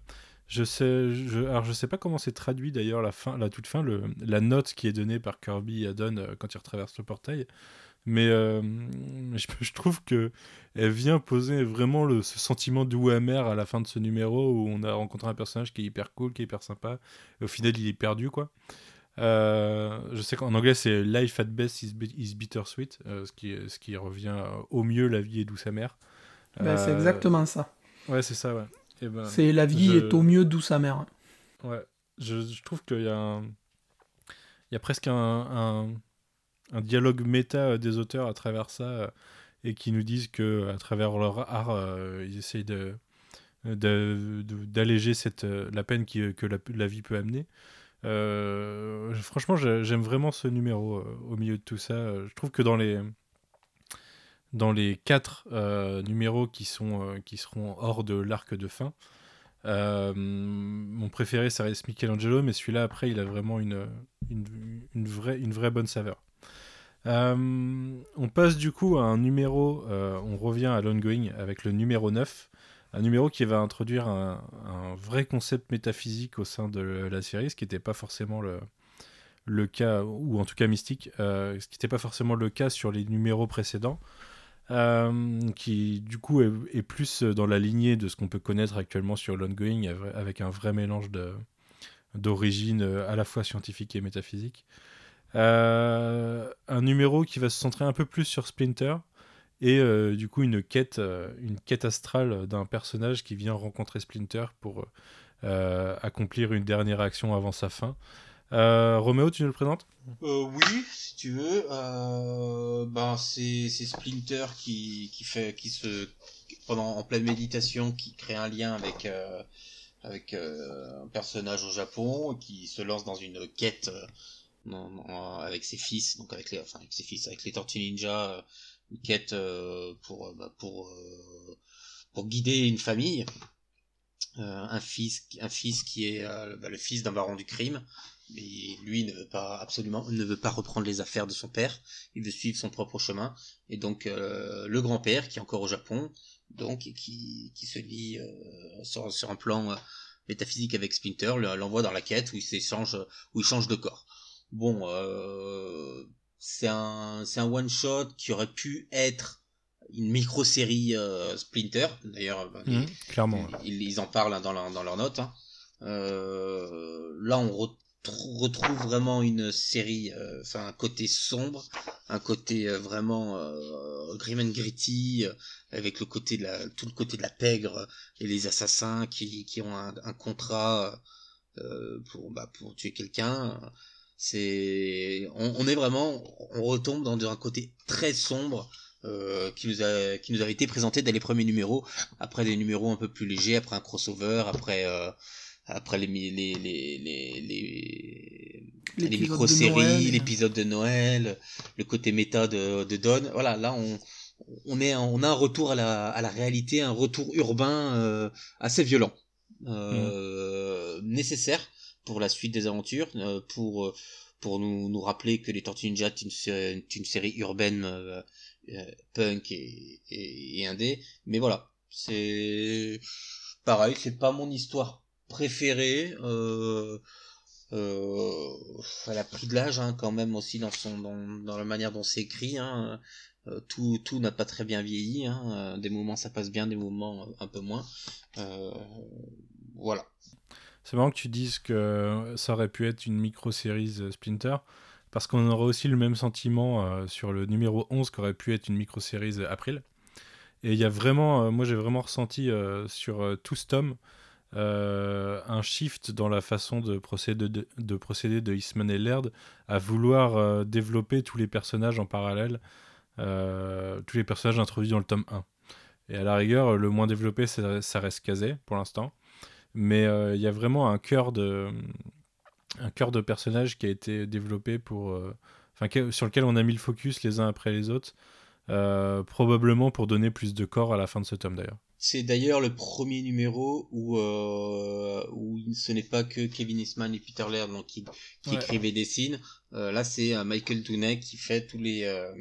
je sais, alors je sais pas comment c'est traduit d'ailleurs la fin, la toute fin, le, la note qui est donnée par Kirby à Don euh, quand il retraverse le portail. Mais euh, je, trouve que elle vient poser vraiment le, ce sentiment doux amer à la fin de ce numéro où on a rencontré un personnage qui est hyper cool, qui est hyper sympa. Et au final, il est perdu, quoi. Euh, je sais qu'en anglais, c'est Life at best is, is bittersweet, ce, qui, ce qui revient au mieux la vie est douce amère. Bah, c'est exactement ça. Ouais, c'est ça, ouais. Ben, c'est la vie est au mieux douce amère. Ouais, je, trouve qu'il y a un... il y a presque un, un, dialogue méta des auteurs à travers ça euh, et qui nous disent que à travers leur art, euh, ils essayent de d'alléger cette la peine que la, vie peut amener. Euh, franchement, j'aime vraiment ce numéro au milieu de tout ça. Je trouve que dans les dans les quatre euh, numéros qui, sont, euh, qui seront hors de l'arc de fin. Euh, mon préféré, ça reste Michelangelo, mais celui-là, après, il a vraiment une, une, vraie, une vraie bonne saveur. On passe du coup à un numéro, on revient à l'ongoing avec le numéro 9, un numéro qui va introduire un, vrai concept métaphysique au sein de la série, ce qui n'était pas forcément le, cas, ou en tout cas mystique, ce qui n'était pas forcément le cas sur les numéros précédents. Euh, qui du coup est, plus dans la lignée de ce qu'on peut connaître actuellement sur l'ongoing, avec un vrai mélange d'origine euh, à la fois scientifique et métaphysique. Euh, un numéro qui va se centrer un peu plus sur Splinter et du coup une quête, une quête astrale d'un personnage qui vient rencontrer Splinter pour accomplir une dernière action avant sa fin. Euh, Roméo, tu nous le présentes? Euh, Oui, si tu veux. Euh, ben c'est Splinter qui, qui fait qui se pendant en pleine méditation qui crée un lien avec euh, avec euh, un personnage au Japon qui se lance dans une quête avec ses fils donc avec les enfin avec ses fils avec les Tortues Ninja une quête pour bah, pour pour guider une famille un fils qui est bah, le fils d'un baron du crime mais lui ne veut pas absolument ne pas reprendre les affaires de son père il veut suivre son propre chemin et donc euh, le grand père qui est encore au Japon donc qui, se lie euh, sur, un plan euh, métaphysique avec Splinter l'envoie dans la quête où il où il change de corps bon c'est un c'est un one shot qui aurait pu être une micro série Splinter d'ailleurs mmh, clairement ils, ils, en parlent dans, dans leurs notes hein. là on retrouve vraiment une série, euh, enfin un côté sombre, un côté euh, vraiment euh, grim and gritty, avec le côté de la, tout le côté de la pègre et les assassins qui, qui ont un, un contrat pour, bah, pour tuer quelqu'un. C'est, on, on, est vraiment, on retombe dans un côté très sombre. qui nous a qui nous avait été présenté dès les premiers numéros après des numéros un peu plus légers après un crossover après après les les les les les, les micro-séries, l'épisode de Noël, le côté méta de, de Don. Voilà, là on on est on a un retour à la à la réalité, un retour urbain euh, assez violent, euh, mm. nécessaire pour la suite des aventures, euh, pour pour nous nous rappeler que les Tortues Ninja est une, une série urbaine punk et, et, et indé. Mais voilà, c'est pareil, c'est pas mon histoire préféré. Euh, euh, elle a pris de l'âge hein, quand même aussi dans son dans, la manière dont c'est écrit. Hein. Euh, tout tout n'a pas très bien vieilli. Hein. Des moments ça passe bien, des moments un peu moins. voilà. C'est marrant que tu dises que ça aurait pu être une micro-série Splinter, parce qu'on aurait aussi le même sentiment sur le numéro 11 qui aurait pu être une micro-série April. Et il y a vraiment, moi j'ai vraiment ressenti sur tout ce tome euh, un shift dans la façon de procéder de, de procéder de Eastman et Laird à vouloir euh, développer tous les personnages en parallèle, euh, tous les personnages introduits dans le tome 1. Et à la rigueur, le moins développé, ça reste casé pour l'instant. Mais il y a vraiment un cœur de, un cœur de personnage qui a été développé pour, enfin, sur lequel on a mis le focus les uns après les autres, probablement pour donner plus de corps à la fin de ce tome d'ailleurs. C'est d'ailleurs le premier numéro où, euh, où ce n'est pas que Kevin Eastman et Peter Laird donc, qui, qui écrivent et dessinent. Euh, là, c'est euh, Michael Dooney qui fait tous les, euh,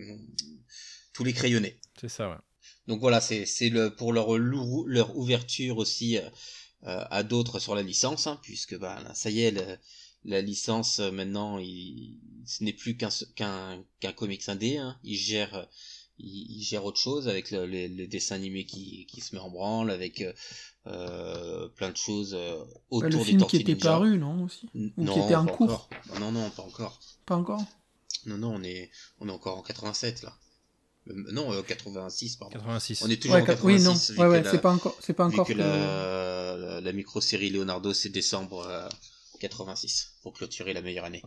tous les crayonnés. C'est ça, ouais. Donc voilà, c'est, c'est le, pour leur, leur ouverture aussi euh, à d'autres sur la licence, hein, puisque bah, ça y est, la licence maintenant, il, ce n'est plus qu'un, qu'un, qu'un comics indé. Hein. Il gère il, gère autre chose avec le, le, dessin animé qui, qui, se met en branle, avec euh, euh plein de choses euh, autour bah, le film qui était paru, non aussi Ou qui était en cours Non, non, pas encore. Pas encore Non, non, on est, on est encore en 87 là. Non, euh, 86, pardon. 86. On est toujours en 86. Oui, non, ouais, ouais, c'est pas encore, c'est pas encore. que, la, la, la micro-série Leonardo, c'est décembre 86 pour clôturer la meilleure année.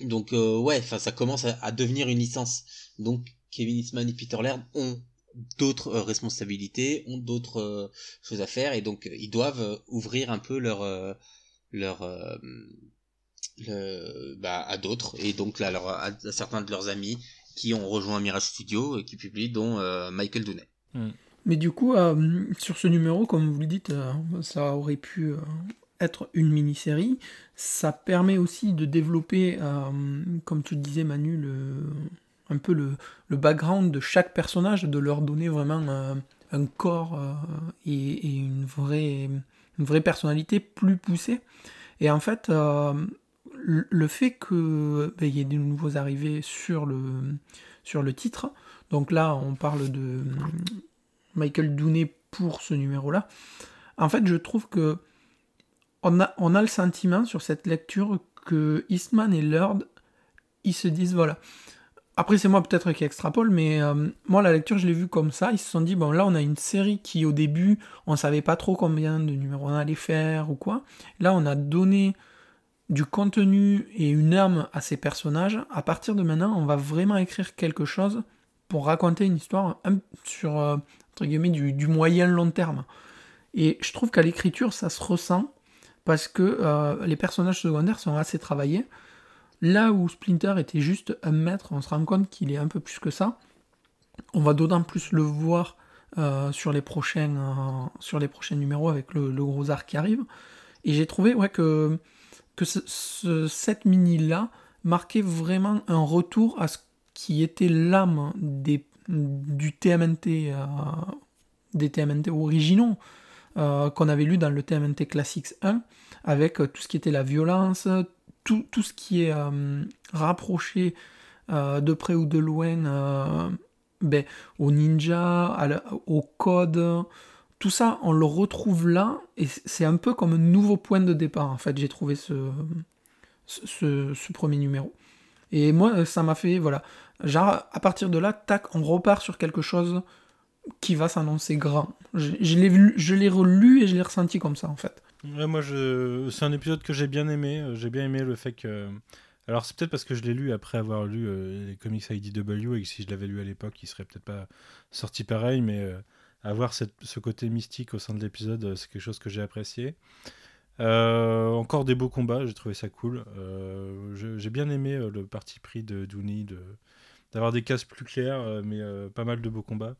Donc ouais, enfin ça commence à, à, devenir une licence. Donc Kevin Eastman et Peter Laird ont d'autres euh, responsabilités, ont d'autres euh, choses à faire et donc euh, ils doivent ouvrir un peu leur leur le, bah, à d'autres et donc là alors, à, certains de leurs amis qui ont rejoint Mirage Studio et qui publient dont Michael Dooney. Hmm. Mais du coup sur ce numéro comme vous le dites ça aurait pu être une mini-série, ça permet aussi de développer comme tu le disais Manu le un peu le, le, background de chaque personnage, de leur donner vraiment un, un corps euh, et, et, une, vraie, une vraie personnalité plus poussée. Et en fait, euh, le fait qu'il ben, y ait de nouveaux arrivés sur le, sur le titre, donc là on parle de Michael Dooney pour ce numéro-là, en fait je trouve que on a, on a le sentiment sur cette lecture que Eastman et Lord, ils se disent voilà, après, c'est moi peut-être qui extrapole, mais euh, moi, la lecture, je l'ai vue comme ça. Ils se sont dit, bon, là, on a une série qui, au début, on savait pas trop combien de numéros on allait faire ou quoi. Là, on a donné du contenu et une âme à ces personnages. À partir de maintenant, on va vraiment écrire quelque chose pour raconter une histoire sur, euh, entre guillemets, du, du moyen long terme. Et je trouve qu'à l'écriture, ça se ressent parce que euh, les personnages secondaires sont assez travaillés. Là où Splinter était juste un maître, on se rend compte qu'il est un peu plus que ça. On va d'autant plus le voir euh, sur, les prochains, sur les prochains numéros avec le, gros arc qui arrive. Et j'ai trouvé que, que ce, cette mini-là marquait vraiment un retour à ce qui était l'âme des, du TMNT, euh, des TMNT originaux qu'on avait lu dans le TMNT Classics 1, avec tout ce qui était la violence, tout, ce qui est euh, rapproché euh, de près ou de loin euh, ben, au ninja, au code, tout ça, on le retrouve là, et c'est un peu comme un nouveau point de départ, en fait, j'ai trouvé ce, ce, premier numéro. Et moi, ça m'a fait, voilà, genre, à partir de là, tac, on repart sur quelque chose qui va s'annoncer grand. Je, l'ai je l'ai relu et je l'ai ressenti comme ça, en fait. Ouais, moi, c'est un épisode que j'ai bien aimé. J'ai bien aimé le fait que. Alors, c'est peut-être parce que je l'ai lu après avoir lu euh, les comics IDW et que si je l'avais lu à l'époque, il serait peut-être pas sorti pareil, mais euh, avoir ce côté mystique au sein de l'épisode, euh, c'est quelque chose que j'ai apprécié. encore des beaux combats, j'ai trouvé ça cool. j'ai bien aimé le parti pris de Dooney de, d'avoir des cases plus claires, mais pas mal de beaux combats.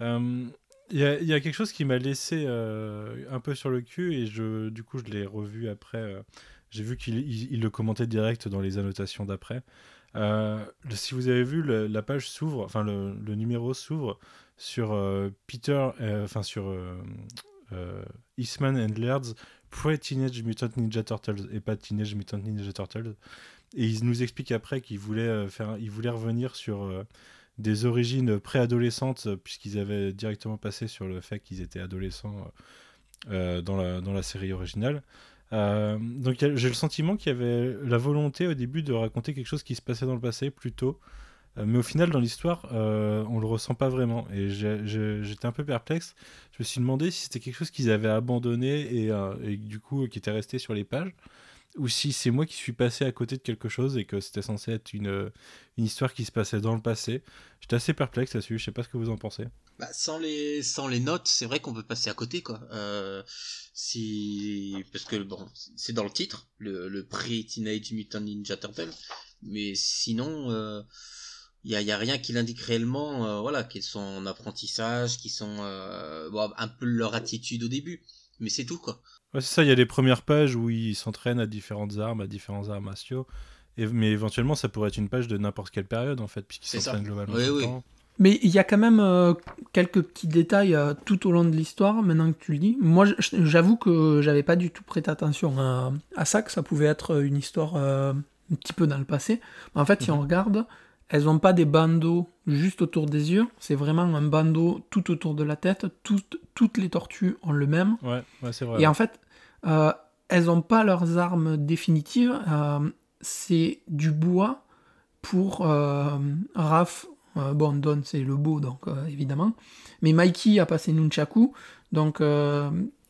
Il y, y, a quelque chose qui m'a laissé un peu sur le cul et je, du coup je l'ai revu après j'ai vu qu'il le commentait direct dans les annotations d'après. Euh, si vous avez vu, la page s'ouvre, enfin le, numéro s'ouvre sur euh, Peter, euh, enfin sur Eastman and Laird's pre-Teenage Mutant Ninja Turtles et pas Teenage Mutant Ninja Turtles. Et il nous explique après qu'il voulait revenir sur des origines préadolescentes puisqu'ils avaient directement passé sur le fait qu'ils étaient adolescents dans, la, dans la série originale. Euh, donc j'ai le sentiment qu'il y avait la volonté au début de raconter quelque chose qui se passait dans le passé plutôt. Euh, mais au final, dans l'histoire, euh, on le ressent pas vraiment. Et j'étais un peu perplexe. Je me suis demandé si c'était quelque chose qu'ils avaient abandonné et, et, du coup qui était resté sur les pages ou si c'est moi qui suis passé à côté de quelque chose et que c'était censé être une, une histoire qui se passait dans le passé. J'étais assez perplexe là-dessus, je sais pas ce que vous en pensez. Bah, sans, les, sans les notes, c'est vrai qu'on peut passer à côté, quoi. Euh, si... Parce que, bon, c'est dans le titre, le, le Pre-Teenage Mutant Ninja Turtle, mais sinon... Il y a, y a, rien qui l'indique réellement, euh, voilà, qu'ils sont en apprentissage, qui sont euh, bon, un peu leur attitude au début, mais c'est tout quoi. Ouais, c'est ça, il y a les premières pages où ils s'entraînent à différentes armes, à différents arts martiaux. Et, mais éventuellement, ça pourrait être une page de n'importe quelle période, en fait, puisqu'ils s'entraînent globalement oui, oui. Mais il y a quand même euh, quelques petits détails euh, tout au long de l'histoire, maintenant que tu le dis. Moi, j'avoue que j'avais pas du tout prêté attention à, à, ça, que ça pouvait être une histoire euh, un petit peu dans le passé. Mais en fait, si on mhm. regarde, elles n'ont pas des bandeaux juste autour des yeux, c'est vraiment un bandeau tout autour de la tête. Toutes, toutes les tortues ont le même. Ouais, ouais c'est vrai. Et en fait, euh, elles n'ont pas leurs armes définitives. Euh, c'est du bois pour euh, Raph. bon, Don, c'est le beau, donc évidemment. Mais Mikey a passé Nunchaku. Donc,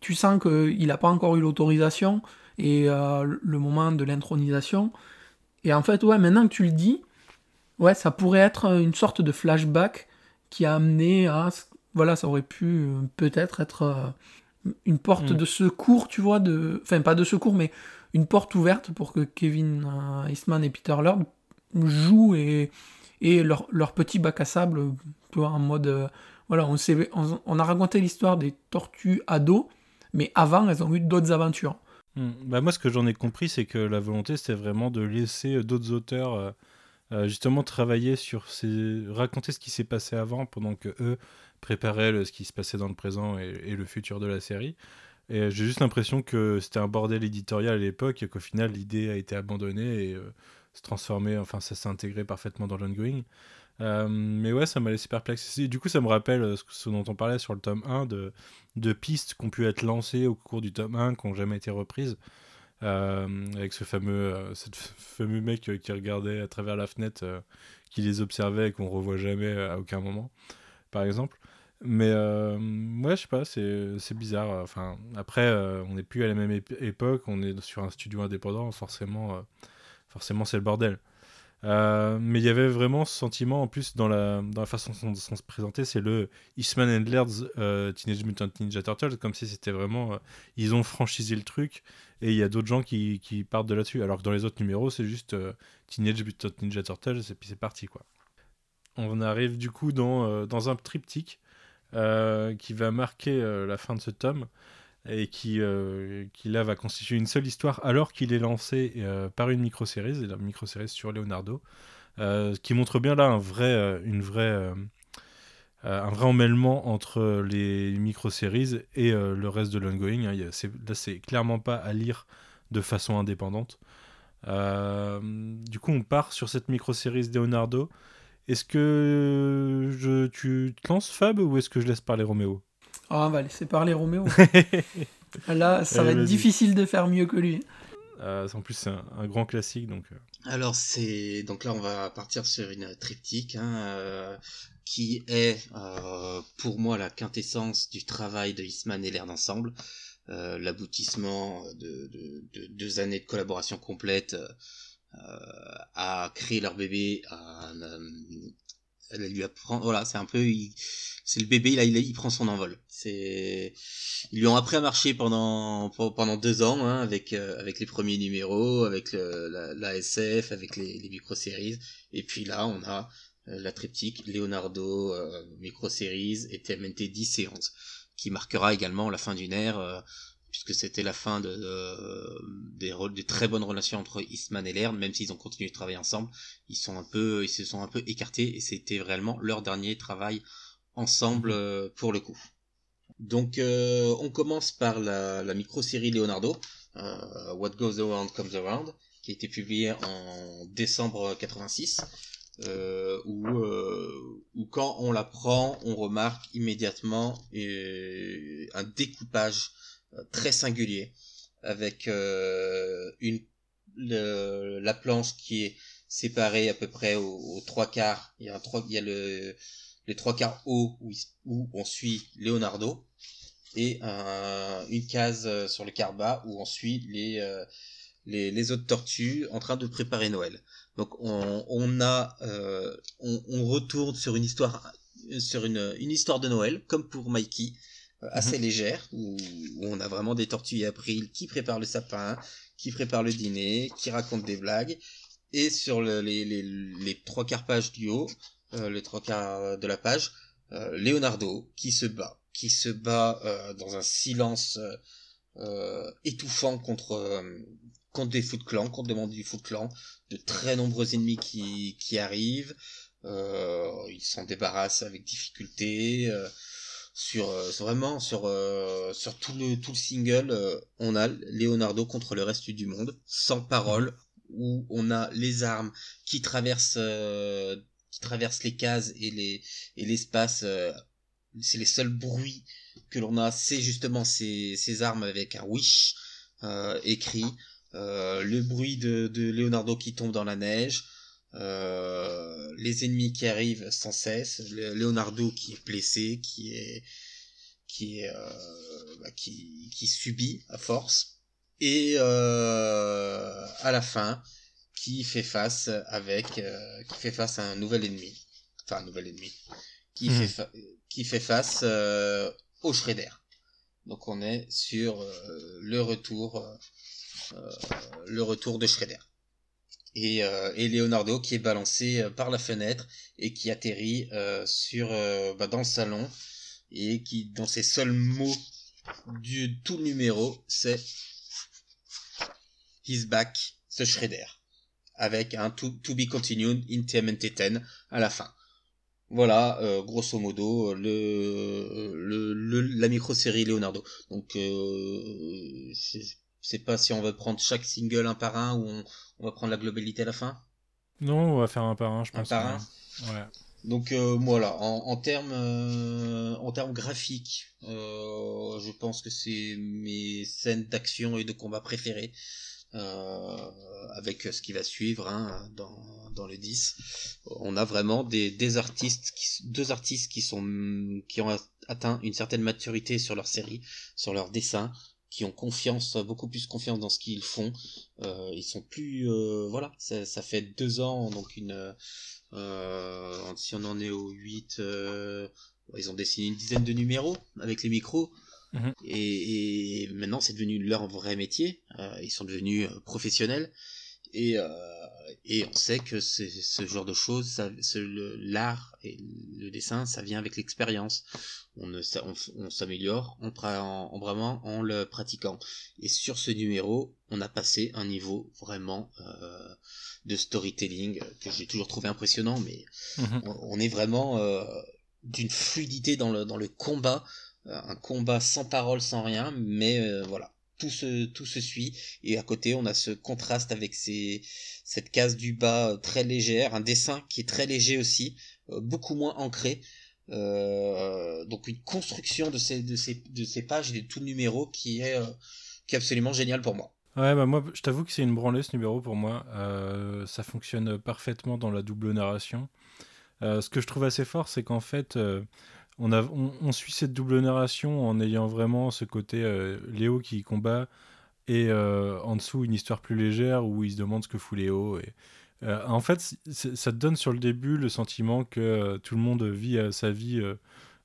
tu sens qu'il n'a pas encore eu l'autorisation et le moment de l'intronisation. Et en fait, ouais, maintenant que tu le dis, ouais, ça pourrait être une sorte de flashback qui a amené à. Voilà, ça aurait pu peut-être être une porte mm. de secours, tu vois, de... enfin pas de secours, mais une porte ouverte pour que Kevin euh, Eastman et Peter Lord jouent et, et leur, leur, petit bac à sable, tu vois, en mode... Euh, voilà, on, on, a raconté l'histoire des tortues ados, mais avant, elles ont eu d'autres aventures. Mm. Bah moi, ce que j'en ai compris, c'est que la volonté, c'était vraiment de laisser euh, d'autres auteurs... justement travailler sur ces raconter ce qui s'est passé avant pendant que eux préparait ce qui se passait dans le présent et, le futur de la série. Et j'ai juste l'impression que c'était un bordel éditorial à l'époque et qu'au final l'idée a été abandonnée et euh, se transformer, enfin ça s'est intégré parfaitement dans l'ongoing. Euh, mais ouais, ça m'a laissé perplexe. du coup, ça me rappelle euh, ce, dont on parlait sur le tome 1 de, de pistes qui ont pu être lancées au cours du tome 1 qui n'ont jamais été reprises. Avec ce fameux, cette fameux mec qui regardait à travers la fenêtre, qui les observait et qu'on revoit jamais à aucun moment, par exemple. Mais euh, ouais, je sais pas, c'est bizarre. Enfin, après, euh, on n'est plus à la même époque, on est sur un studio indépendant, forcément, euh, forcément c'est le bordel. Mais il y avait vraiment ce sentiment, en plus, dans la, façon dont on se présentait, c'est le Eastman and Laird's Teenage Mutant Ninja Turtles, comme si c'était vraiment. ils ont franchisé le truc, et il y a d'autres gens qui, partent de là-dessus. Alors que dans les autres numéros, c'est juste Teenage Mutant Ninja Turtles, et puis c'est parti, quoi. On arrive du coup dans, dans un triptyque euh, qui va marquer euh, la fin de ce tome et qui, euh, qui là va constituer une seule histoire alors qu'il est lancé par une micro-série, la micro-série sur Leonardo, qui montre bien là un vrai, une vraie, un vrai emmêlement entre les micro-séries et le reste de l'ongoing. Hein. Là, c'est clairement pas à lire de façon indépendante. du coup, on part sur cette micro-série Leonardo est-ce que je, tu te lances Fab ou est-ce que je laisse parler Roméo? Ah, on va laisser parler Roméo. Là, ça va être difficile de faire mieux que lui. en plus, c'est un, grand classique, donc. Alors c'est donc là on va partir sur une triptyque hein, qui est pour moi la quintessence du travail de Eastman et l'air d'ensemble. Euh, l'aboutissement de, deux années de collaboration complète euh, à créer leur bébé, à, lui apprendre. Voilà, c'est un peu, c'est le bébé, là, il, il prend son envol. C'est, ils lui ont appris à marcher pendant pendant deux ans, hein, avec euh, avec les premiers numéros, avec le, la, SF, avec les, les micro-séries, et puis là, on a la triptyque Leonardo micro-séries et TMNT 10 et 11 qui marquera également la fin d'une ère, euh, puisque c'était la fin de, des, des, très bonnes relations entre Eastman et Laird, même s'ils ont continué de travailler ensemble, ils sont un peu, ils se sont un peu écartés et c'était vraiment leur dernier travail ensemble mhm. euh, pour le coup. Donc euh, on commence par la, la micro-série Leonardo, What Goes Around Comes Around, qui a été publiée en décembre 86 euh, où, euh, où, quand on la prend, on remarque immédiatement euh, un découpage euh, très singulier avec euh, une le, la planche qui est séparée à peu près aux, trois quarts. Il y a un trois, il y a le les trois quarts haut où, où on suit Leonardo et un, une case sur le quart bas où on suit les les, les autres tortues en train de préparer Noël. Donc on, on a, euh, on, on, retourne sur une histoire, sur une, une histoire de Noël, comme pour Mikey, euh, assez mhm. légère, où, on a vraiment des tortues April qui préparent le sapin, qui préparent le dîner, qui racontent des blagues, et sur le, les, les, les trois quarts pages du haut, euh, les trois quarts de la page, euh, Leonardo qui se bat, qui se bat euh, dans un silence étouffant contre contre des foot clans, contre des membres du foot clan, de très nombreux ennemis qui, qui arrivent, euh, ils s'en débarrassent avec difficulté. Euh, sur, euh, vraiment sur euh, sur tout le tout le single, euh, on a Leonardo contre le reste du monde, sans parole, où on a les armes qui traversent qui traversent les cases et les et l'espace. c'est les seuls bruits que l'on a, c'est justement ces, ces armes avec un wish écrit. Euh, le bruit de, de, Leonardo qui tombe dans la neige, euh, les ennemis qui arrivent sans cesse, Leonardo qui est blessé, qui est qui est euh, bah, qui, qui subit à force, et à la fin qui fait face avec qui fait face à un nouvel ennemi, enfin un nouvel ennemi, qui hmm. fait qui fait face au Shredder. Donc on est sur le retour euh, le retour de Shredder. Et, euh, et, Leonardo qui est balancé euh, par la fenêtre et qui atterrit sur bah, dans le salon et qui dans ses seuls mots du tout le numéro c'est He's back ce Shredder avec un to, to be continued in TMNT 10 à la fin. Voilà, grosso modo, le, le, la micro-série Leonardo. Donc, euh, sais pas si on va prendre chaque single un par un ou on, va prendre la globalité à la fin. Non, on va faire un par un, je pense. Un par un. Ouais. Donc euh, voilà, en, en termes euh, en termes graphiques, euh, je pense que c'est mes scènes d'action et de combat préférées. avec ce qui va suivre hein, dans, dans le 10 on a vraiment des, des artistes qui, deux artistes qui sont qui ont atteint une certaine maturité sur leur série sur leur dessin qui ont confiance, beaucoup plus confiance dans ce qu'ils font. Euh, ils sont plus, euh, voilà, ça, ça, fait deux ans, donc une, euh, si on en est au 8, euh, ils ont dessiné une dizaine de numéros avec les micros. Mhm. Et, et, maintenant, c'est devenu leur vrai métier. Euh, ils sont devenus euh, professionnels. Et, et on sait que ce genre de choses, l'art et le dessin, ça vient avec l'expérience on, on, s'améliore en, en, vraiment en le pratiquant. Et sur ce numéro, on a passé un niveau vraiment euh, de storytelling que j'ai toujours trouvé impressionnant, mais mhm. on, est vraiment euh, d'une fluidité dans le, dans le combat, euh, un combat sans parole, sans rien, mais euh, voilà. Tout se, tout se suit et à côté on a ce contraste avec ces, cette case du bas très légère, un dessin qui est très léger aussi, beaucoup moins ancré, euh, donc une construction de ces, de, ces, de ces pages et de tout le numéro qui est, euh, qui est absolument génial pour moi. Ouais, bah moi, je t'avoue que c'est une branlée ce numéro pour moi. Euh, ça fonctionne parfaitement dans la double narration. Euh, ce que je trouve assez fort, c'est qu'en fait, euh, on, a, on, suit cette double narration en ayant vraiment ce côté Léo qui combat et en dessous une histoire plus légère où il se demande ce que fout Léo. Et, en fait, ça te donne sur le début le sentiment que tout le monde vit sa vie,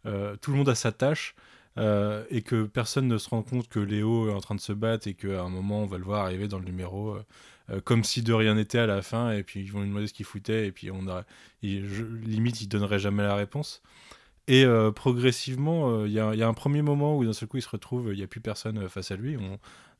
tout le monde a sa tâche euh, et que personne ne se rend compte que Léo est en train de se battre et qu'à un moment on va le voir arriver dans le numéro euh, euh, comme si de rien n'était à la fin et puis ils vont lui demander ce qu'il foutait et puis on a limite il donnerait jamais la réponse et progressivement il y, a un premier moment où d'un seul coup il se retrouve il n'y a plus personne face à lui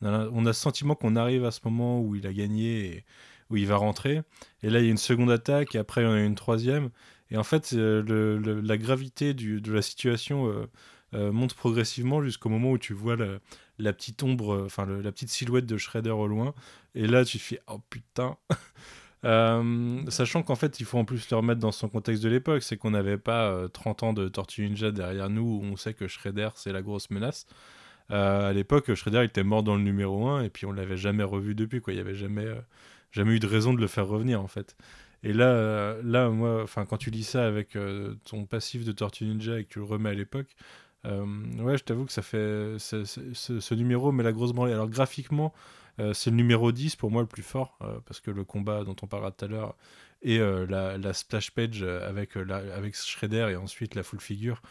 on, a, ce sentiment qu'on arrive à ce moment où il a gagné et où il va rentrer et là il y a une seconde attaque et après il y en a une troisième et en fait la gravité de la situation euh, monte progressivement jusqu'au moment où tu vois la, petite ombre, euh, enfin la petite silhouette de Shredder au loin. Et là, tu fais oh putain. Euh, sachant qu'en fait, il faut en plus le remettre dans son contexte de l'époque, c'est qu'on n'avait pas 30 ans de Tortue Ninja derrière nous où on sait que Shredder c'est la grosse menace. à l'époque, Shredder était mort dans le numéro 1 et puis on l'avait jamais revu depuis. Quoi. Il n'y avait jamais, jamais eu de raison de le faire revenir en fait. Et là, là moi, quand tu lis ça avec ton passif de Tortue Ninja et que tu le remets à l'époque, euh, ouais, je t'avoue que ça fait. Ce, numéro met la grosse branlée. Alors, graphiquement, euh, c'est le numéro 10 pour moi le plus fort, euh, parce que le combat dont on parlera tout à l'heure et la, splash page avec, avec Shredder et ensuite la full figure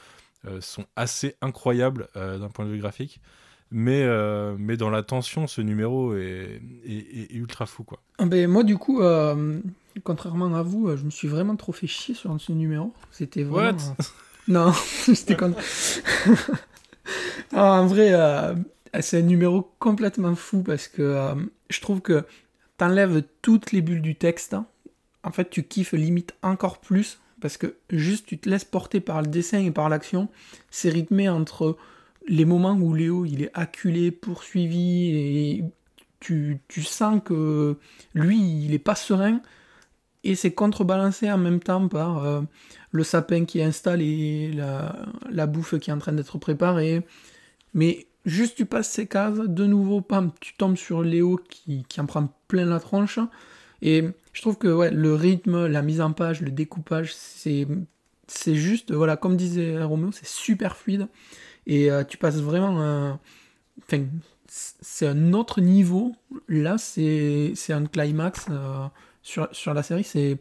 sont assez incroyables d'un point de vue graphique. Mais, mais dans la tension, ce numéro est, est, ultra fou. Quoi. Ah ben, moi, du coup, contrairement à vous, je me suis vraiment trop fait chier sur ce numéro. C'était vraiment. Non, j'étais content. en vrai, euh, c'est un numéro complètement fou parce que euh, je trouve que t'enlèves toutes les bulles du texte. Hein. En fait, tu kiffes limite encore plus parce que juste tu te laisses porter par le dessin et par l'action. C'est rythmé entre les moments où Léo il est acculé, poursuivi et tu, sens que lui il est pas serein et c'est contrebalancé en même temps par euh, le sapin qui est installé, et la, bouffe qui est en train d'être préparée. Mais juste tu passes ces cases, de nouveau, pam, tu tombes sur Léo qui, en prend plein la tronche. Et je trouve que ouais, le rythme, la mise en page, le découpage, c'est, c'est juste, voilà, comme disait Roméo, c'est super fluide. Et euh, tu passes vraiment. Enfin, c'est un autre niveau. Là, c'est, c'est un climax. Euh, sur, la série, c'est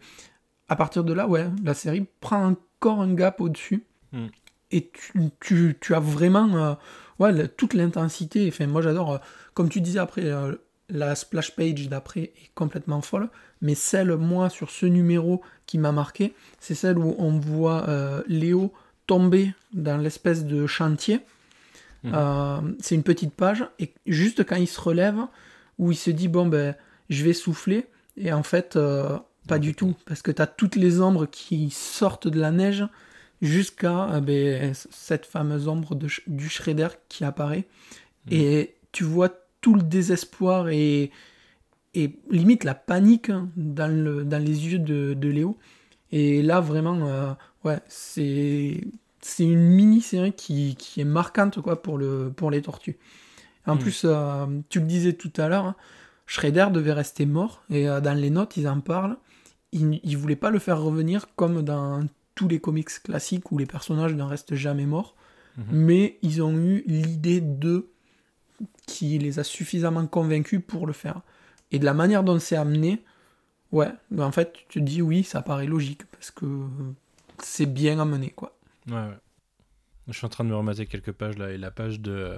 à partir de là, ouais, la série prend encore un gap au-dessus. Hmm. Et tu, as vraiment euh, ouais, toute l'intensité. Enfin, moi, j'adore, euh, comme tu disais après, euh, la splash page d'après est complètement folle. Mais celle, moi, sur ce numéro qui m'a marqué, c'est celle où on voit Léo tomber dans l'espèce de chantier. Hmm. c'est une petite page. Et juste quand il se relève, où il se dit, bon, ben, je vais souffler et en fait, euh, pas du tout, parce que tu as toutes les ombres qui sortent de la neige jusqu'à euh, ben, cette fameuse ombre de, du Shredder qui apparaît. Mhm. Et tu vois tout le désespoir et, et limite la panique dans, le, dans les yeux de, de Léo. Et là, vraiment, euh, ouais, c'est c'est une mini-série qui, qui, est marquante quoi, pour, le, pour les tortues. En mhm. plus, tu le disais tout à l'heure, hein, Shredder devait rester mort, et euh, dans les notes, ils en parlent. Ils ne voulaient pas le faire revenir comme dans tous les comics classiques où les personnages ne restent jamais morts, mhm. mais ils ont eu l'idée d'eux qui les a suffisamment convaincus pour le faire. Et de la manière dont c'est amené, ouais, en fait, tu te dis oui, ça paraît logique, parce que c'est bien amené, quoi. Ouais, ouais. Je suis en train de me remater quelques pages là, et la page de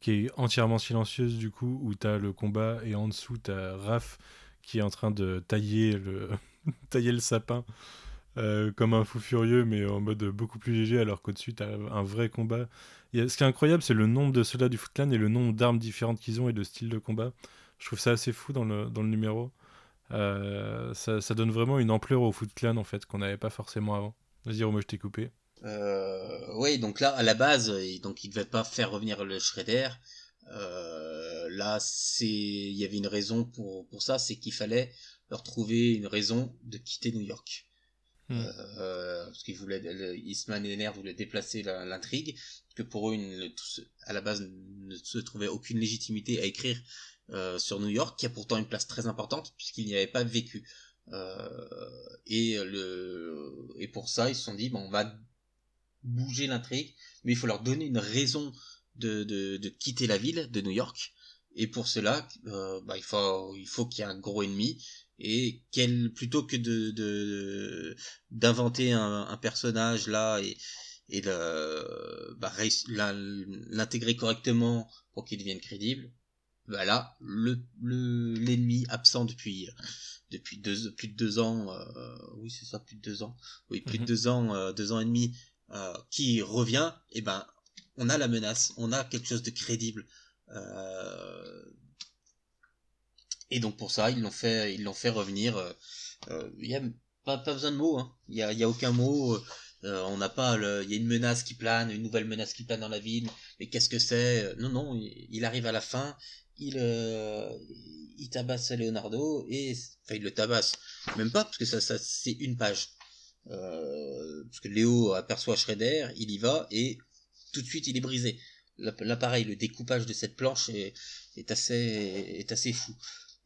qui est entièrement silencieuse du coup, où tu as le combat et en dessous tu as Raph qui est en train de tailler le, tailler le sapin euh, comme un fou furieux, mais en mode beaucoup plus léger, alors qu'au-dessus tu un vrai combat. ce qui est incroyable, c'est le nombre de soldats du Foot Clan et le nombre d'armes différentes qu'ils ont et de styles de combat. Je trouve ça assez fou dans le, dans le numéro. Euh, ça, donne vraiment une ampleur au Foot Clan en fait qu'on n'avait pas forcément avant. Vas-y, Romain, je t'ai coupé. Euh, oui, donc là, à la base, donc il devait pas faire revenir le Shredder. Là, il y avait une raison pour pour ça, c'est qu'il fallait leur trouver une raison de quitter New York. Hmm. Euh, parce qu'ils voulaient, Eastman et Nerf voulaient déplacer l'intrigue, que pour eux, une, à la base, ne se trouvait aucune légitimité à écrire sur New York, qui a pourtant une place très importante puisqu'il n'y avait pas vécu. et le et pour ça, ils se sont dit bon, on va bouger l'intrigue, mais il faut leur donner une raison de, de, quitter la ville de New York. Et pour cela, bah, il faut il faut qu'il y ait un gros ennemi et quel plutôt que de d'inventer un, personnage là et et bah, l'intégrer correctement pour qu'il devienne crédible bah là le l'ennemi absent depuis depuis deux plus de deux ans euh, oui c'est ça plus de deux ans oui plus de mhm. deux ans euh, deux ans et demi euh, qui revient et ben on a la menace on a quelque chose de crédible et donc pour ça, ils l'ont fait, ils l'ont fait revenir. Euh, euh, il y a pas, pas besoin de mots. Hein. Il y a, y a aucun mot. Euh, on n'a pas. Il y a une menace qui plane, une nouvelle menace qui plane dans la ville. Mais qu'est-ce que c'est Non, non. Il, arrive à la fin. Il, il tabasse Leonardo et enfin il le tabasse. Même pas parce que ça, ça c'est une page. parce que Léo aperçoit Shredder, il y va et tout de suite il est brisé. L'appareil, le découpage de cette planche est, est assez, est assez fou.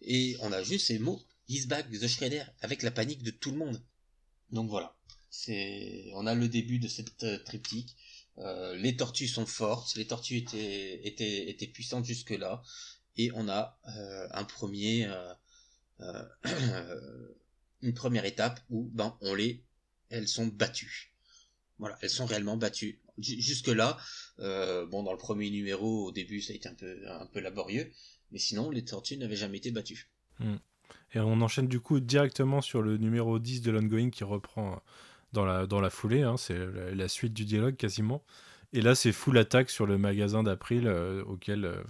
Et on a juste ces mots, Isbag, The Shredder, avec la panique de tout le monde. Donc voilà. C'est, on a le début de cette euh, triptyque. Euh, les tortues sont fortes, les tortues étaient, étaient, étaient puissantes jusque-là. Et on a euh, un premier, une première étape où ben, on les, elles sont battues. Voilà, elles sont réellement battues. Jusque là, bon dans le premier numéro au début ça a été un peu un peu laborieux, mais sinon, les tortues n'avaient jamais été battues. Hmm. Et on enchaîne du coup directement sur le numéro 10 de l'ongoing qui reprend euh, dans la, dans la foulée. Hein. c'est la, suite du dialogue quasiment. Et là, c'est full attaque sur le magasin d'April euh, auquel, euh,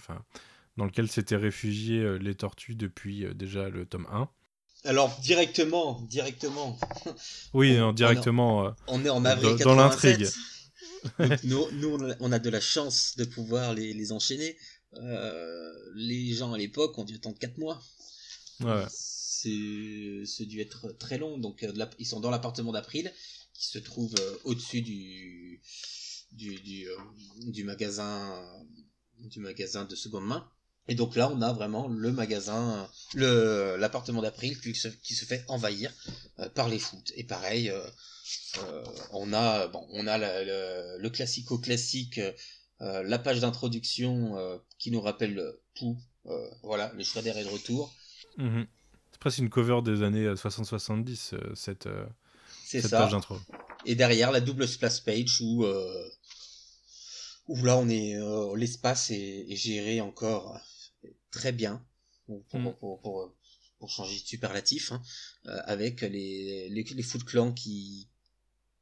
dans lequel s'étaient réfugiés les tortues depuis déjà le tome 1. Alors directement, directement. Oui, directement. On, est en avril dans, dans l'intrigue. nous, nous, on a de la chance de pouvoir les, les enchaîner. Euh, les gens à l'époque ont dû attendre 4 mois. Ouais. C'est dû être très long. Donc euh, ils sont dans l'appartement d'April qui se trouve euh, au-dessus du du, du, du, magasin du magasin de seconde main. Et donc là, on a vraiment le magasin, le l'appartement d'April qui se, qui se fait envahir par les foot. Et pareil, on a bon, on a le, le classico classique la page d'introduction qui nous rappelle tout. Euh, voilà, le Shredder est de retour. Mhm. C'est presque une cover des années 60-70, cette, cette page d'intro. Et derrière, la double splash page où, où là, on est l'espace est, géré encore très bien pour, mhm. pour, pour, pour, changer de superlatif, hein, avec les, les, les Foot Clans qui,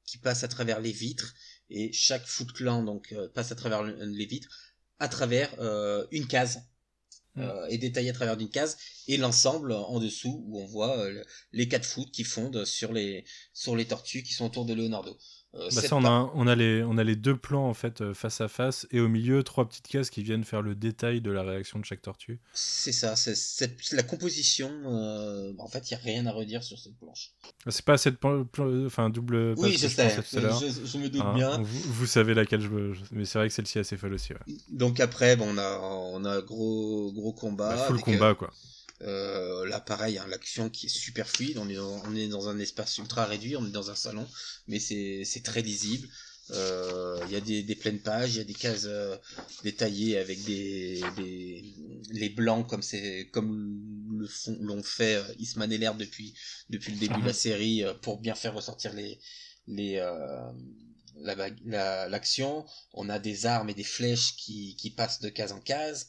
qui passent à travers les vitres et chaque Foot Clan donc euh, passe à travers les vitres, à travers euh, une case. Mm. Euh, est détaillé à travers d'une case et l'ensemble en dessous où on voit les quatre foot qui fondent sur les sur les tortues qui sont autour de Leonardo. Euh, bah ça, on, a, on, a les, on a les deux plans en fait euh, face à face et au milieu trois petites cases qui viennent faire le détail de la réaction de chaque tortue. C'est ça, c'est la composition. Euh, en fait, il n'y a rien à redire sur cette planche. Ah, c'est pas cette enfin double. Oui, je, sais, je, me doute hein, bien. Vous, savez laquelle je veux, mais c'est vrai que celle-ci est assez folle aussi. Donc après, bon, on a on a gros gros combat. Bah, full combat quoi. Euh, là, pareil, hein, l'action qui est super fluide. On est, dans, on est dans un espace ultra réduit, on est dans un salon, mais c'est très lisible. Euh, il y a des, des, pleines pages, il y a des cases euh, détaillées avec des, des, les blancs comme c'est comme le font l'ont fait euh, Isman et l'air depuis depuis le début de la série pour bien faire ressortir les les l'action. on a des armes et des flèches qui, qui passent de case en case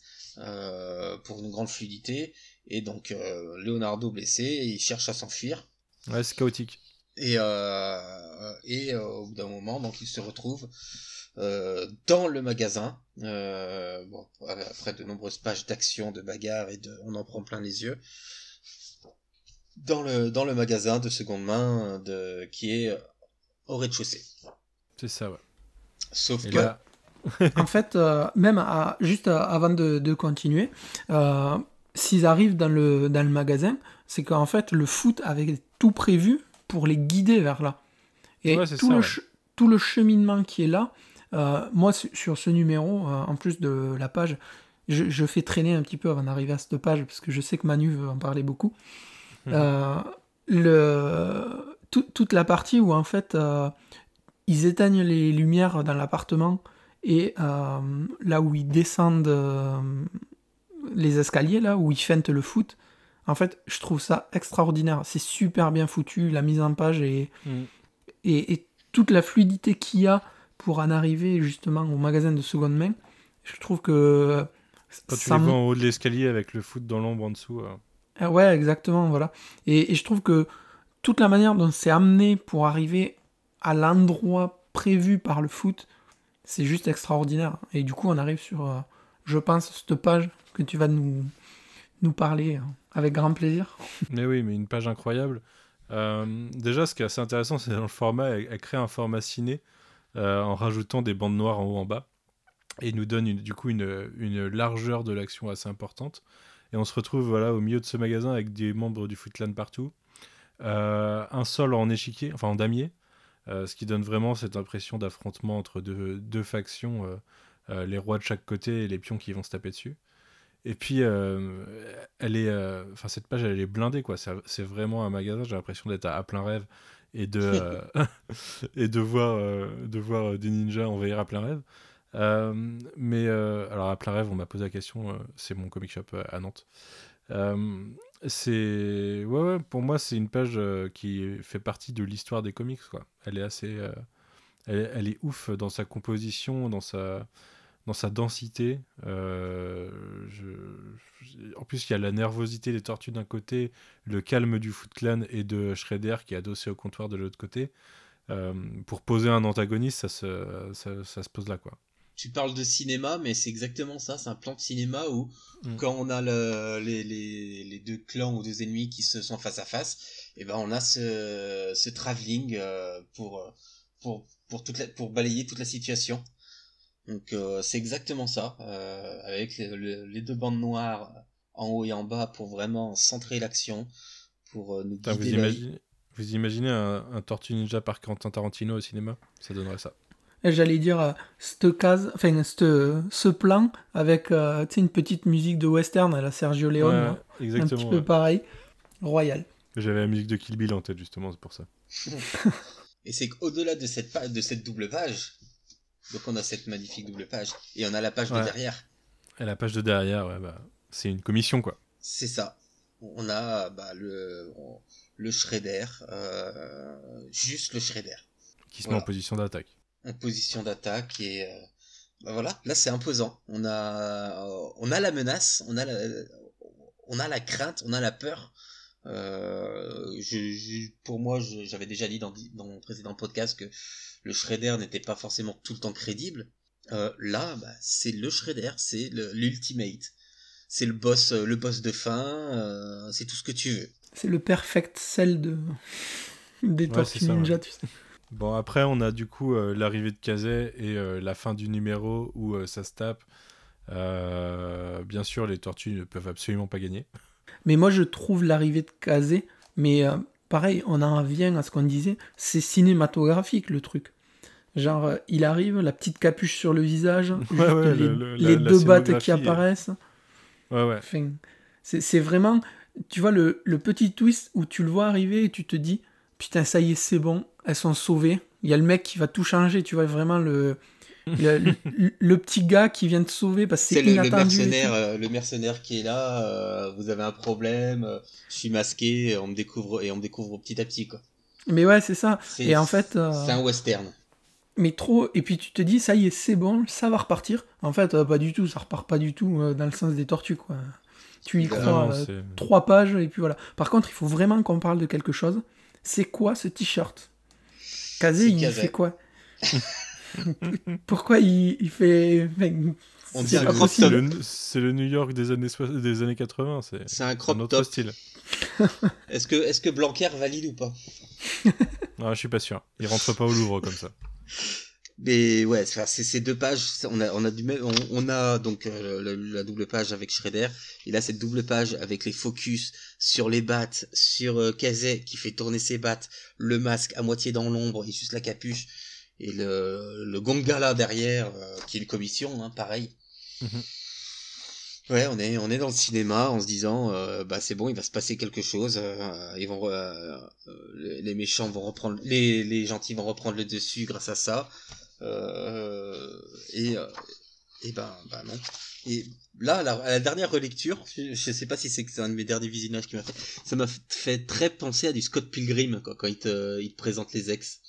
pour une grande fluidité. Et donc, euh, Leonardo blessé, il cherche à s'enfuir. Ouais, c'est chaotique. Et, euh, et euh, au bout d'un moment, donc, il se retrouve dans le magasin. bon, après de nombreuses pages d'action, de bagarre et de, on en prend plein les yeux. Dans le, dans le magasin de seconde main de, qui est au rez-de-chaussée. C'est ça, ouais. Sauf que. en fait, même à, juste avant de, de continuer, s'ils arrivent dans le, dans le magasin, c'est qu'en fait, le foot avait tout prévu pour les guider vers là. Et tout, le tout le cheminement qui est là, moi, sur ce numéro, en plus de la page, je, fais traîner un petit peu avant d'arriver à cette page, parce que je sais que Manu veut en parler beaucoup. Mhm. le, toute la partie où, en fait, ils éteignent les lumières dans l'appartement et là où ils descendent les escaliers, là où ils feintent le foot, en fait, je trouve ça extraordinaire. C'est super bien foutu, la mise en page et, mm. et, toute la fluidité qu'il y a pour en arriver justement au magasin de seconde main. Je trouve que. Quand tu les vois en haut de l'escalier avec le foot dans l'ombre en dessous. Euh. Ah ouais, exactement, voilà. Et, et, je trouve que toute la manière dont c'est amené pour arriver à l'endroit prévu par le foot, c'est juste extraordinaire. Et du coup, on arrive sur, euh, je pense, cette page que tu vas nous, nous parler avec grand plaisir. Mais oui, mais une page incroyable. Euh, déjà, ce qui est assez intéressant, c'est dans le format, elle, crée un format ciné euh, en rajoutant des bandes noires en haut en bas. Et nous donne du coup une, une largeur de l'action assez importante. Et on se retrouve voilà, au milieu de ce magasin avec des membres du Footland partout. Euh, un sol en échiquier, enfin en damier, ce qui donne vraiment cette impression d'affrontement entre deux, deux factions, les rois de chaque côté et les pions qui vont se taper dessus. Et puis, euh, elle est, euh, cette page, elle est blindée quoi. C'est vraiment un magasin. J'ai l'impression d'être à, plein rêve et de euh, et de voir de voir des ninjas envahir à plein rêve. mais alors à plein rêve, on m'a posé la question. c'est mon comic shop à Nantes. c'est ouais, ouais, pour moi, c'est une page qui fait partie de l'histoire des comics quoi. Elle est assez, elle, elle, est ouf dans sa composition, dans sa dans sa densité. Euh, en plus, il y a la nervosité des tortues d'un côté, le calme du Foot Clan et de Shredder qui est adossé au comptoir de l'autre côté. Euh, pour poser un antagoniste, ça se, ça, se pose là, quoi. Tu parles de cinéma, mais c'est exactement ça. C'est un plan de cinéma où, mm. quand on a le, les, les, les, deux clans ou deux ennemis qui se sont face à face, et eh ben on a ce, ce travelling euh, pour, pour, pour, toute pour balayer toute la situation. Donc euh, c'est exactement ça, euh, avec les, deux bandes noires en haut et en bas pour vraiment centrer l'action, pour euh, nous guider vous, imaginez, vous imaginez un, Tortue Ninja par Quentin Tarantino au cinéma? Ça donnerait ça. J'allais dire, cette case, enfin, ce plan avec une petite musique de western à la Sergio Leone, un petit peu pareil, royal. J'avais la musique de Kill Bill en tête, justement, c'est pour ça. et c'est qu'au-delà de cette, de cette double page, donc on a cette magnifique double page. Et on a la page de derrière. Et la page de derrière, ouais, bah, c'est une commission, quoi. C'est ça. On a bah, le, le Shredder, euh, juste le Shredder. Qui se met en position d'attaque. En position d'attaque et... Euh, bah voilà, là c'est imposant. On a, on a la menace, on a la, on a la crainte, on a la peur. Euh, je, pour moi, j'avais déjà dit dans, dans mon précédent podcast que le Shredder n'était pas forcément tout le temps crédible. Euh, là, bah, c'est le Shredder, c'est l'ultimate. C'est le boss, euh, le boss de fin, euh, c'est tout ce que tu veux. C'est le perfect cell de... des Tortues Ninja, tu sais. Bon, après, on a du coup l'arrivée de Kazé et la fin du numéro où ça se tape. bien sûr, les tortues ne peuvent absolument pas gagner. Mais moi, je trouve l'arrivée de Kazé, mais pareil, on en revient à ce qu'on disait, c'est cinématographique le truc. Genre, euh, il arrive, la petite capuche sur le visage, les, deux battes qui apparaissent. Ouais, ouais. c'est vraiment, tu vois, le, petit twist où tu le vois arriver et tu te dis, putain, ça y est, c'est bon, elles sont sauvées. Il y a le mec qui va tout changer, tu vois, vraiment le, le, petit gars qui vient te sauver parce que c'est le, mercenaire, euh, le mercenaire qui est là. Euh, vous avez un problème. Euh, je suis masqué. On me découvre et on me découvre petit à petit quoi. Mais ouais, c'est ça. Et en fait, c'est un western. Mais trop. Et puis tu te dis, ça y est, c'est bon, ça va repartir. En fait, pas du tout. Ça repart pas du tout dans le sens des tortues quoi. Tu y crois trois pages et puis voilà. Par contre, il faut vraiment qu'on parle de quelque chose. C'est quoi ce t-shirt? Kazé, il fait quoi? Pourquoi il, fait. On c'est le, le, New York des années, des années 80. C'est un crop top. style. est-ce que, est que Blanquer valide ou pas? Non, je suis pas sûr. Il rentre pas au Louvre comme ça. Mais ouais, c'est ces deux pages. On a, on a du même, on, a donc euh, la, double page avec Shredder. Il a cette double page avec les focus sur les battes, sur euh, qui fait tourner ses battes, le masque à moitié dans l'ombre et juste la capuche et le, le Gongala derrière, qui est une commission, hein, pareil. Mhm. Ouais, on est, on est dans le cinéma en se disant, euh, bah c'est bon, il va se passer quelque chose. Euh, ils vont, euh, les méchants vont reprendre, les, les gentils vont reprendre le dessus grâce à ça. et, et ben, bah non. Et là, à la, dernière relecture, je, sais pas si c'est un de mes derniers visionnages qui m'a fait, ça m'a fait très penser à du Scott Pilgrim quoi, quand il te, il te présente les ex.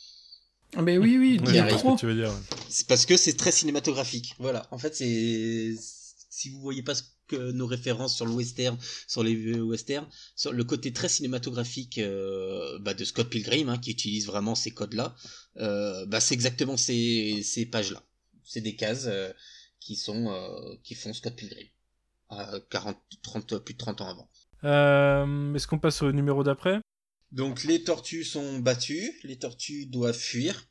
Ah ben oui, oui, oui tu veux dire. C'est parce que c'est très cinématographique. Voilà. En fait, c'est si vous voyez pas ce que nos références sur le western, sur les westerns, sur le côté très cinématographique euh, bah, de Scott Pilgrim, hein, qui utilise vraiment ces codes-là, euh, bah, c'est exactement ces, ces pages-là. C'est des cases euh, qui sont qui font Scott Pilgrim. 40, 30, plus de 30 ans avant. Est-ce qu'on passe au numéro d'après? Donc les tortues sont battues, les tortues doivent fuir.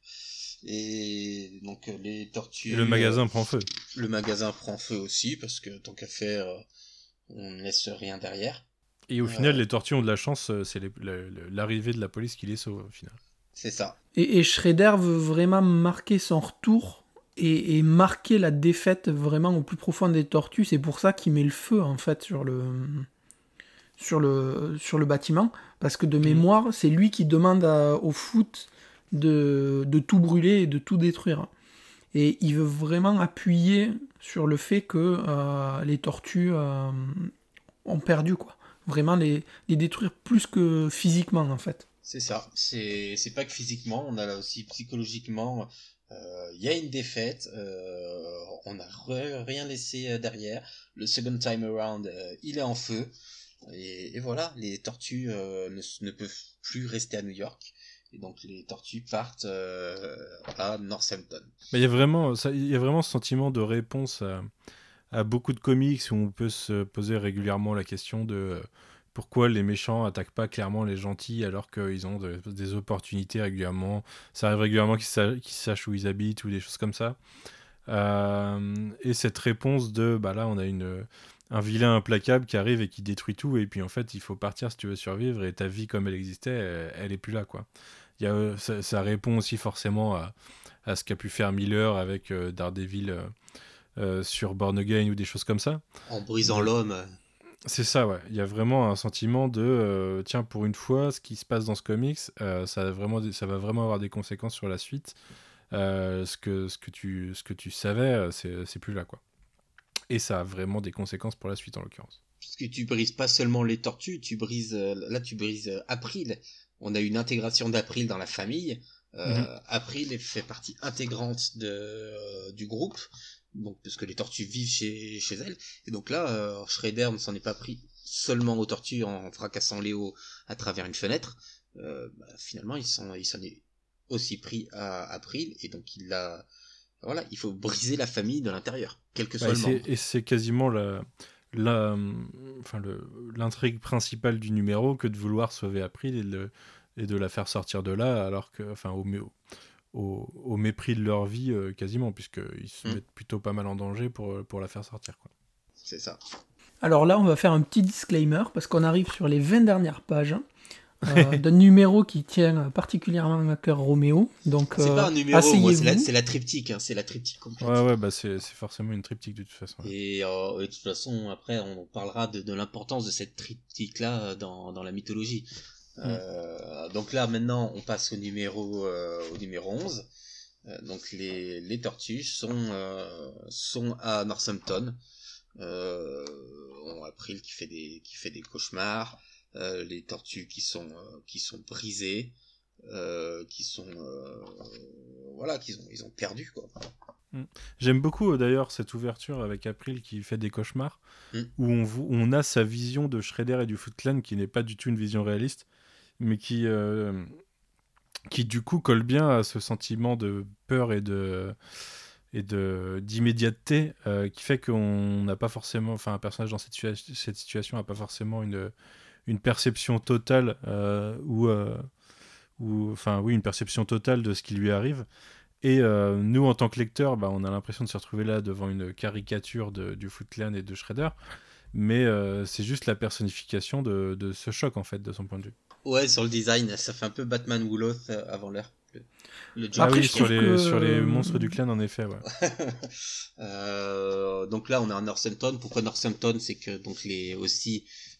Et donc euh, les tortues. le magasin prend feu. Le magasin prend feu aussi parce que tant qu'à faire, euh, on ne laisse rien derrière. Et au final, les tortues ont de la chance, euh, c'est l'arrivée de la police qui les sauve au final. C'est ça. Et, Shredder veut vraiment marquer son retour et, marquer la défaite vraiment au plus profond des tortues. C'est pour ça qu'il met le feu en fait sur le, sur le, sur le bâtiment. Parce que de mm. mémoire, c'est lui qui demande au foot de, tout brûler et de tout détruire. Et il veut vraiment appuyer sur le fait que euh, les tortues euh, ont perdu, quoi. Vraiment les, les détruire plus que physiquement, en fait. C'est ça. C'est pas que physiquement, on a là aussi psychologiquement. Euh, il y a une défaite, on n'a rien laissé derrière. Le second time around, il est en feu. Et, voilà, les tortues ne, ne, peuvent plus rester à New York. Et donc les tortues partent euh, à Northampton. Il y a vraiment, il y a vraiment ce sentiment de réponse à, beaucoup de comics où on peut se poser régulièrement la question de euh, pourquoi les méchants attaquent pas clairement les gentils alors qu'ils ont des opportunités régulièrement. Ça arrive régulièrement qu'ils sachent où ils habitent ou des choses comme ça. Euh, et cette réponse de bah là on a une un vilain implacable qui arrive et qui détruit tout et puis en fait il faut partir si tu veux survivre et ta vie comme elle existait elle, elle est plus là quoi euh, ça, répond aussi forcément à, ce qu'a pu faire Miller avec euh, Daredevil euh, sur Born Again ou des choses comme ça. En brisant l'homme. C'est ça, ouais. Il y a vraiment un sentiment de tiens, pour une fois, ce qui se passe dans ce comics, ça, vraiment, ça va vraiment avoir des conséquences sur la suite. ce, que, ce, que tu, ce que tu savais, c'est plus là, quoi. Et ça a vraiment des conséquences pour la suite, en l'occurrence. Parce que tu brises pas seulement les tortues, tu brises. là, tu brises April on a une intégration d'April dans la famille. Euh, mhm. April fait partie intégrante de, euh, du groupe, donc parce que les tortues vivent chez, chez elle. Et donc là, euh, Shredder ne s'en est pas pris seulement aux tortues en fracassant Léo à travers une fenêtre. Euh, bah, finalement, il s'en, il s'en est aussi pris à April, et donc il a, voilà, il faut briser la famille de l'intérieur, quel que soit le membre. Et c'est quasiment la, la, enfin l'intrigue principale du numéro que de vouloir sauver April et de, et de la faire sortir de là, alors que, enfin, au, au, au mépris de leur vie euh, quasiment, puisqu'ils se mm. mettent plutôt pas mal en danger pour, pour la faire sortir. Quoi. C'est ça. Alors là, on va faire un petit disclaimer, parce qu'on arrive sur les 20 dernières pages. Euh, d'un numéro qui tient particulièrement à cœur Roméo. Donc, c'est pas un euh, numéro, c'est la, la, triptyque, hein, c'est la triptyque complète. Ouais, ouais, bah c'est, forcément une triptyque de toute façon. Et euh, de toute façon, après, on parlera de, de l'importance de cette triptyque-là dans, dans la mythologie. Mm. Euh, donc là, maintenant, on passe au numéro, au numéro 11. donc les, les tortues sont, sont à Northampton. on a April qui fait des, qui fait des cauchemars. Euh, les tortues qui sont euh, qui sont brisées, euh, qui sont voilà, qu'ils ont ils ont perdu quoi. Mm. J'aime beaucoup d'ailleurs cette ouverture avec April qui fait des cauchemars, mm. où on, on, a sa vision de Shredder et du Foot Clan qui n'est pas du tout une vision réaliste, mais qui, qui du coup colle bien à ce sentiment de peur et de et de d'immédiateté qui fait qu'on n'a pas forcément, enfin un personnage dans cette, cette situation n'a pas forcément une une perception totale euh, ou, euh, ou enfin oui une perception totale de ce qui lui arrive. Et euh, nous en tant que lecteur bah, on a l'impression de se retrouver là devant une caricature de, du Foot Clan et de Shredder. Mais c'est juste la personnification de, de, ce choc en fait de son point de vue. Ouais sur le design ça fait un peu Batman Wolof avant l'heure Le, ah oui, sur les, sur les monstres du clan, en effet, ouais. euh, donc là, on est à Northampton. Pourquoi Northampton? C'est que donc les aussi euh,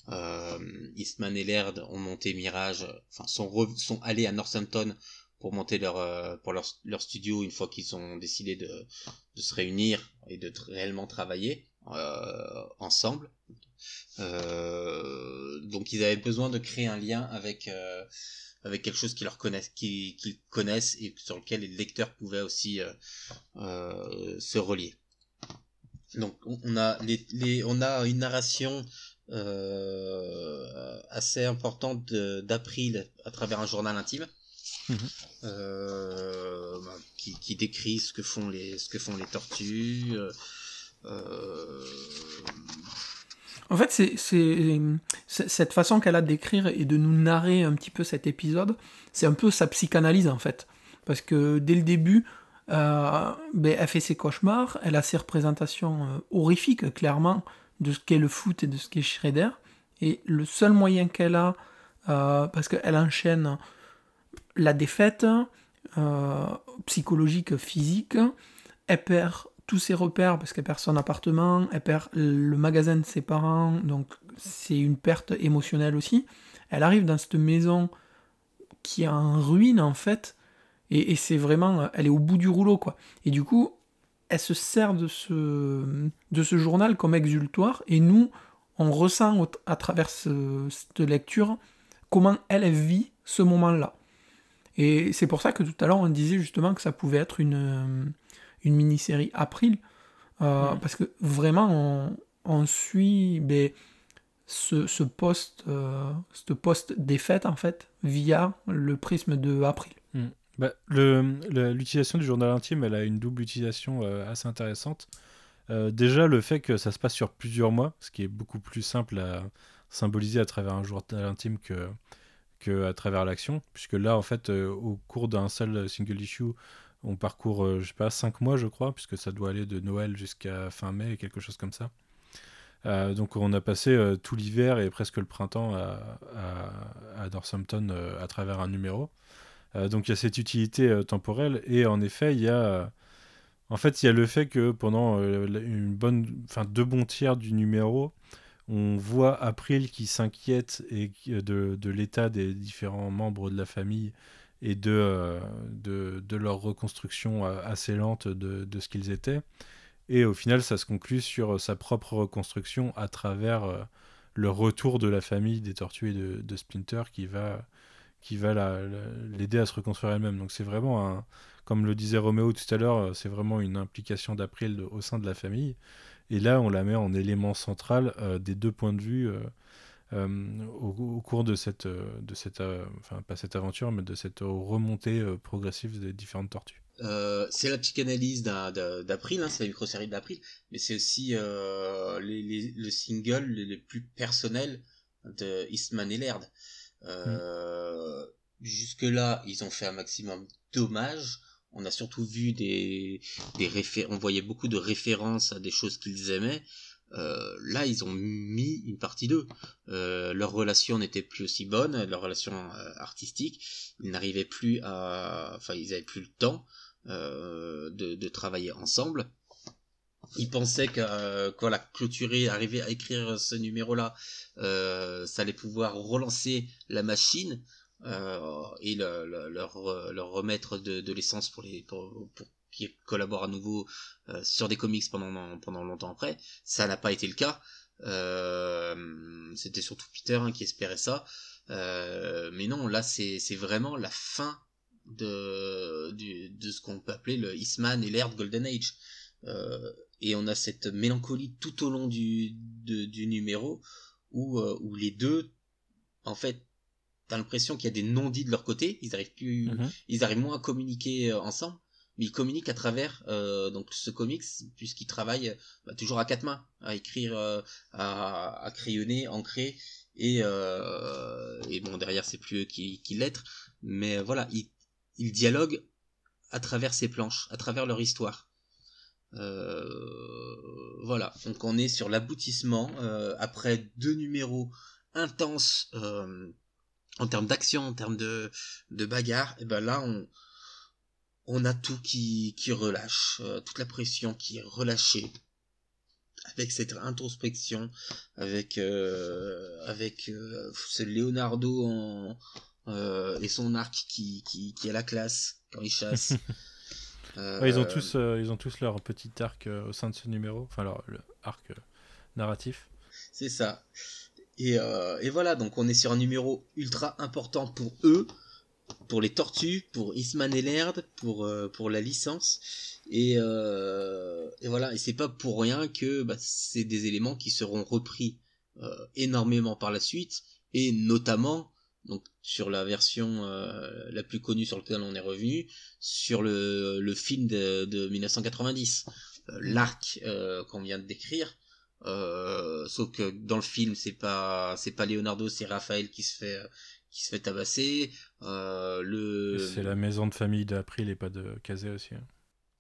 Eastman et Laird ont monté Mirage, enfin sont sont allés à Northampton pour monter leur euh, pour leur, leur studio une fois qu'ils ont décidé de, de se réunir et de réellement travailler euh, ensemble. Euh, donc ils avaient besoin de créer un lien avec euh, avec quelque chose qu'ils leur connaissent, qu'ils connaissent et sur lequel les lecteurs pouvaient aussi euh, se relier. Donc on a les, les on a une narration assez importante d'April à travers un journal intime. Mhm. Bah, qui, qui, décrit ce que font les ce que font les tortues euh, en fait, c'est cette façon qu'elle a d'écrire et de nous narrer un petit peu cet épisode, c'est un peu sa psychanalyse en fait. Parce que dès le début, euh, ben, elle fait ses cauchemars, elle a ses représentations euh, horrifiques, clairement, de ce qu'est le foot et de ce qu'est Shredder. Et le seul moyen qu'elle a, parce qu'elle enchaîne la défaite psychologique, physique, elle perd tous ses repères parce qu'elle perd son appartement, elle perd le magasin de ses parents, donc c'est une perte émotionnelle aussi. Elle arrive dans cette maison qui est en ruine en fait, et, c'est vraiment, elle est au bout du rouleau quoi. Et du coup, elle se sert de ce, de ce journal comme exultoire, et nous, on ressent à travers cette lecture comment elle vit ce moment-là. Et c'est pour ça que tout à l'heure on disait justement que ça pouvait être une, une mini-série April, euh, parce que vraiment on, suit ben, ce, ce post, euh, en fait via le prisme de April. Bah, l'utilisation du journal intime, elle a une double utilisation euh, assez intéressante. déjà, le fait que ça se passe sur plusieurs mois, ce qui est beaucoup plus simple à symboliser à travers un journal intime que, que à travers l'action, puisque là, en fait, au cours d'un seul single issue, on parcourt, euh, je sais pas, 5 mois, je crois, puisque ça doit aller de Noël jusqu'à fin mai, quelque chose comme ça. Euh, donc on a passé euh, tout l'hiver et presque le printemps à, à, Northampton à travers un numéro. Donc il y a cette utilité temporelle et en effet il y a en fait il y a le fait que pendant une bonne enfin deux bons tiers du numéro on voit April qui s'inquiète et de, de l'état des différents membres de la famille et de, euh, de, leur reconstruction euh, assez lente de, de ce qu'ils étaient. Et au final, ça se conclut sur sa propre reconstruction à travers le retour de la famille des tortues et de Splinter qui va, qui va l'aider à se reconstruire elle-même. Donc c'est vraiment, un, comme le disait Roméo tout à l'heure, c'est vraiment une implication d'April au sein de la famille. Et là, on la met en élément central euh, des deux points de vue euh, au, cours de cette, euh, de cette euh, enfin pas cette aventure, mais de cette remontée progressive des différentes tortues. c'est la psychanalyse d'April, hein, c'est la micro-série d'April, mais c'est aussi le single le, plus personnel de Eastman et Laird. Mm. Jusque-là, ils ont fait un maximum d'hommages. On a surtout vu des, des réfé on voyait beaucoup de références à des choses qu'ils aimaient. Euh, là, ils ont mis une partie d'eux. Euh, leur relation n'était plus aussi bonne, leur relation euh, artistique. Ils n'arrivaient plus à, enfin, ils avaient plus le temps euh, de, de, travailler ensemble. Ils pensaient que, voilà, clôturer, arriver à écrire ce numéro-là, ça allait pouvoir relancer la machine et le, leur, remettre de, l'essence pour les, pour, pour qui collabore à nouveau euh, sur des comics pendant pendant longtemps après. Ça n'a pas été le cas. Euh, c'était surtout Peter hein, qui espérait ça. Euh, mais non, là c'est vraiment la fin de de ce qu'on peut appeler le Eastman et l'ère de Golden Age. Et on a cette mélancolie tout au long du du numéro où où les deux en fait t'as l'impression qu'il y a des non-dits de leur côté, ils arrivent plus, mm-hmm. ils arrivent moins à communiquer ensemble mais il communique à travers euh, donc ce comics puisqu'il travaille bah, toujours à quatre mains à écrire euh, à, à crayonner ancrer et euh, et bon derrière c'est plus eux qui, qui lettrent mais voilà il, il dialogue à travers ces planches à travers leur histoire voilà donc on est sur l'aboutissement après deux numéros intenses en termes d'action en termes de bagarre et ben là on a tout qui, relâche, toute la pression qui est relâchée avec cette introspection, avec avec ce Leonardo en, et son arc qui, qui, qui la classe quand il chasse. ils ont tous ils ont tous leur petit arc au sein de ce numéro, enfin leur le arc narratif. C'est ça. Et, et, voilà, donc on est sur un numéro ultra important pour eux, pour les tortues, pour Isman et Laird, pour, euh, pour la licence. Et, euh, et voilà, et c'est pas pour rien que bah, c'est des éléments qui seront repris euh, énormément par la suite, et notamment donc sur la version la plus connue sur laquelle on est revenu, sur le, le film de, de 1990, l'arc qu'on vient de décrire. sauf que dans le film c'est pas c'est pas Leonardo c'est Raphaël qui se fait qui se fait tabasser. Euh, le... C'est la maison de famille d'April et pas de Kazé aussi. Hein.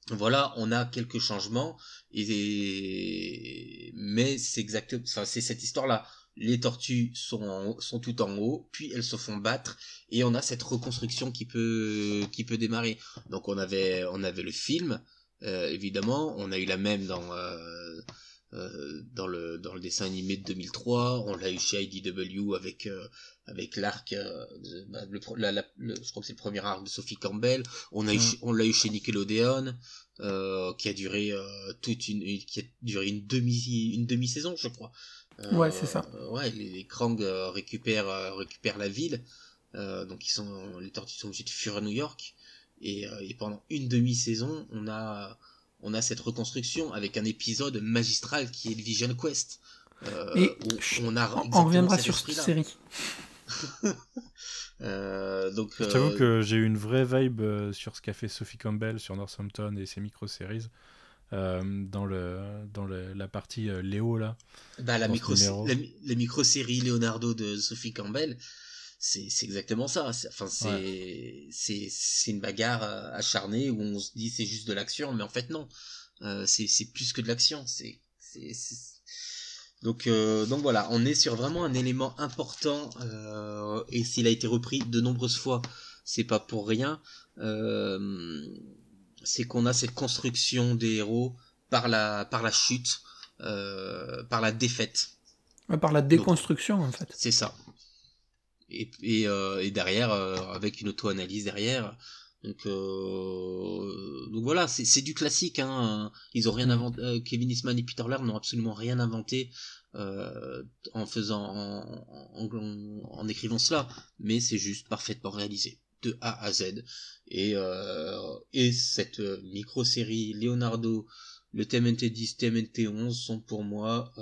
Voilà, on a quelques changements, et... mais c'est exactement, enfin, c'est cette histoire-là. Les tortues sont, sont tout en haut, puis elles se font battre, et on a cette reconstruction qui peut, qui peut démarrer. Donc on avait, on avait le film, euh, évidemment, on a eu la même dans, euh, euh, dans le dans le dessin animé de 2003 on l'a eu chez IDW avec avec l'arc bah, le, je crois que c'est le premier arc de Sophie Campbell. On a eu, on l'a eu chez Nickelodeon qui a duré toute une qui a duré une demi une demi saison je crois ouais c'est ça ouais les, les Krang récupèrent récupèrent la ville donc ils sont les tortues sont obligés de fuir à New York et, et pendant une demi saison on a on a cette reconstruction avec un épisode magistral qui est le Vision Quest. Euh, Et on, a on reviendra sur cette série. euh, donc, Je t'avoue euh, que j'ai eu une vraie vibe euh, sur ce qu'a fait Sophie Campbell sur Northampton et ses micro-séries. Dans le dans la partie Léo là. Bah, la micro la, la micro-série Leonardo de Sophie Campbell, c'est exactement ça. Enfin, c'est c'est une bagarre euh, acharnée où on se dit c'est juste de l'action, mais en fait non. Euh, c'est plus que de l'action. C'est donc euh, donc voilà, on est sur vraiment un élément important euh, et s'il a été repris de nombreuses fois, c'est pas pour rien. Euh, c'est qu'on a cette construction des héros par la par la chute, par la défaite. par la déconstruction en fait. C'est ça et, et, euh, et derrière euh, avec une auto-analyse derrière donc, euh, donc voilà, c'est du classique. Hein. Ils ont rien mm. inventé. Kevin Eastman et Peter Laird n'ont absolument rien inventé euh, en faisant, en, en, en, écrivant cela, mais c'est juste parfaitement réalisé de A à Z. Et euh, et cette micro série Leonardo, le TMNT 10, TMNT 11 sont pour moi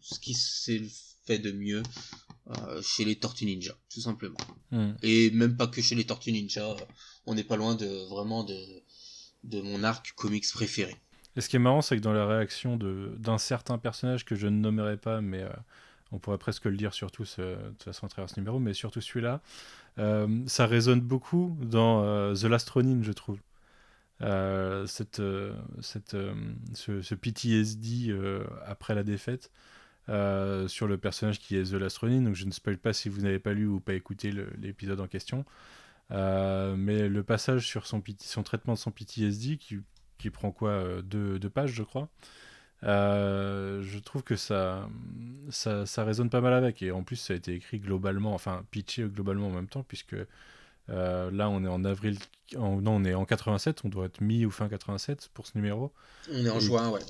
ce qui s'est fait de mieux euh, chez les Tortues Ninja, tout simplement. Hmm. Et même pas que chez les Tortues Ninja, on n'est pas loin de vraiment de, de mon arc comics préféré. Et ce qui est marrant, c'est que dans la réaction d'un certain personnage que je ne nommerai pas, mais euh, on pourrait presque le dire surtout de toute façon à travers ce numéro, mais surtout celui-là, euh, ça résonne beaucoup dans The Last Ronin, je trouve. cette, cette, ce, PTSD après la défaite, euh, sur le personnage qui est The Last Ronin. Donc je ne spoil pas si vous n'avez pas lu ou pas écouté l'épisode en question. Euh, mais le passage sur son, son traitement de son PTSD, qui, qui prend quoi euh, deux, pages, je crois. Je trouve que ça, ça, ça, résonne pas mal avec. Et en plus, ça a été écrit globalement, enfin pitché globalement en même temps, puisque là, on est en avril. non, on est en 87, on doit être mi ou fin 87 pour ce numéro. On est en juin, ouais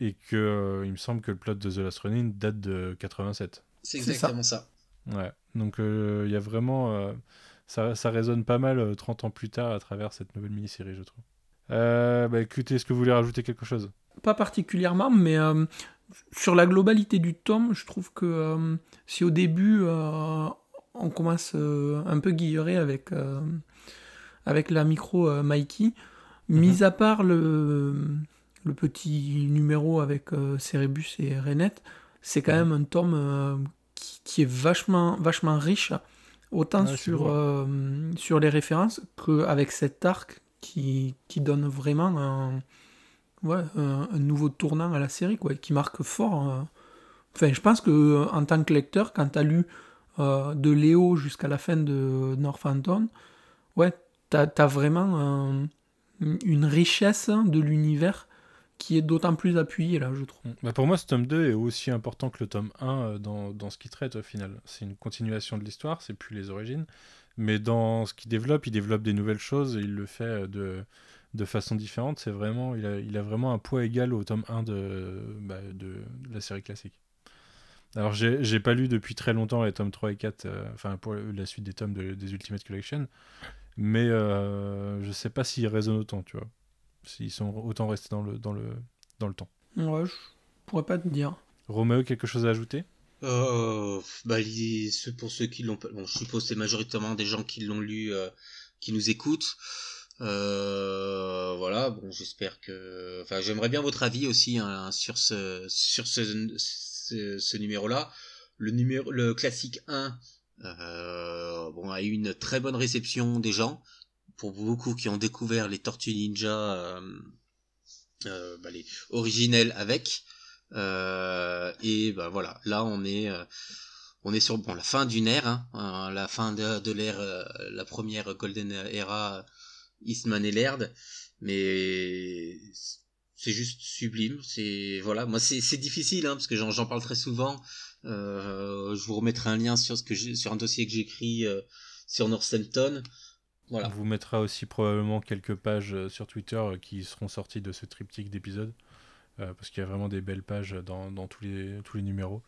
et que euh, il me semble que le plot de The Last Running date de 87. C'est exactement ça. Ouais, donc euh, il y a vraiment. Euh, ça, ça, résonne pas mal 30 ans plus tard à travers cette nouvelle mini-série, je trouve. bah écoutez, est-ce que vous voulez rajouter quelque chose? Pas particulièrement, mais sur la globalité du tome, je trouve que si au début on commence un peu guilleré avec, avec la micro Mikey, mis mhm. à part le le petit numéro avec euh, Cerebus et Renette, c'est quand même un tome euh, qui, est vachement, vachement riche, autant sur, euh, sur les références qu'avec cet arc qui, qui donne vraiment un, ouais, un, nouveau tournant à la série, quoi, qui marque fort. Enfin, je pense que en tant que lecteur, quand tu as lu de Léo jusqu'à la fin de Northampton, ouais, t'as as vraiment une richesse de l'univers qui est d'autant plus appuyée là, je trouve. Bah pour moi, ce tome 2 est aussi important que le tome 1 dans, dans ce qu'il traite au final. C'est une continuation de l'histoire, c'est plus les origines. Mais dans ce qu'il développe, il développe des nouvelles choses et il le fait de, de façon différente. C'est vraiment, il a, il a vraiment un poids égal au tome 1 de, bah, de, la série classique. Alors, j'ai pas lu depuis très longtemps les tomes 3 et 4, euh, enfin, pour la suite des tomes des Ultimate Collection, mais euh, je sais pas s'ils résonnent autant, tu vois. S'ils sont autant restés dans le, dans le, dans le temps. Ouais, je pourrais pas te dire. Roméo, quelque chose à ajouter? Euh, bah, pour ceux qui l'ont bon, je suppose c'est majoritairement des gens qui l'ont lu, euh, qui nous écoutent. Euh, voilà, bon, j'espère que, enfin, j'aimerais bien votre avis aussi hein, sur ce, sur ce, ce, numéro-là. Le numéro, le classique 1, euh, bon, a eu une très bonne réception des gens. Pour beaucoup qui ont découvert les Tortues Ninja, euh, euh bah, les originels avec. Euh, et bah voilà, là on est on est sur bon la fin d'une ère, hein, hein la fin de, l'ère, la première Golden Era, Eastman et Laird, mais c'est juste sublime. C'est voilà, moi c'est difficile hein, parce que j'en parle très souvent. Euh, je vous remettrai un lien sur ce que sur un dossier que j'écris euh, sur Northampton. Voilà. On vous mettra aussi probablement quelques pages sur Twitter qui seront sorties de ce triptyque d'épisodes. Euh, parce qu'il y a vraiment des belles pages dans, dans, tous, les, tous les numéros.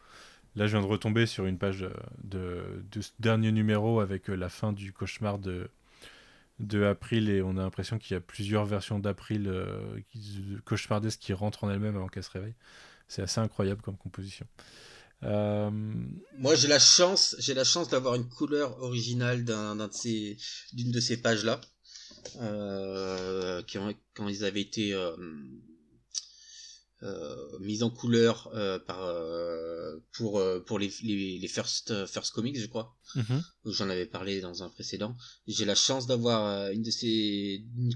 Là, je viens de retomber sur une page de, de ce dernier numéro avec euh, la fin du cauchemar de, de April et on a l'impression qu'il y a plusieurs versions d'April euh, cauchemardesques qui rentrent en elles-mêmes avant qu'elle se réveille. C'est assez incroyable comme composition. Euh... Moi, j'ai la chance, j'ai la chance d'avoir une couleur originale d'un, de ces, d'une de ces pages-là, euh, qui ont, quand ils avaient été euh, mise en couleur euh, par euh, pour pour les, les, les, first first comics je crois. Mm-hmm. j'en avais parlé dans un précédent. J'ai la chance d'avoir une de ces une,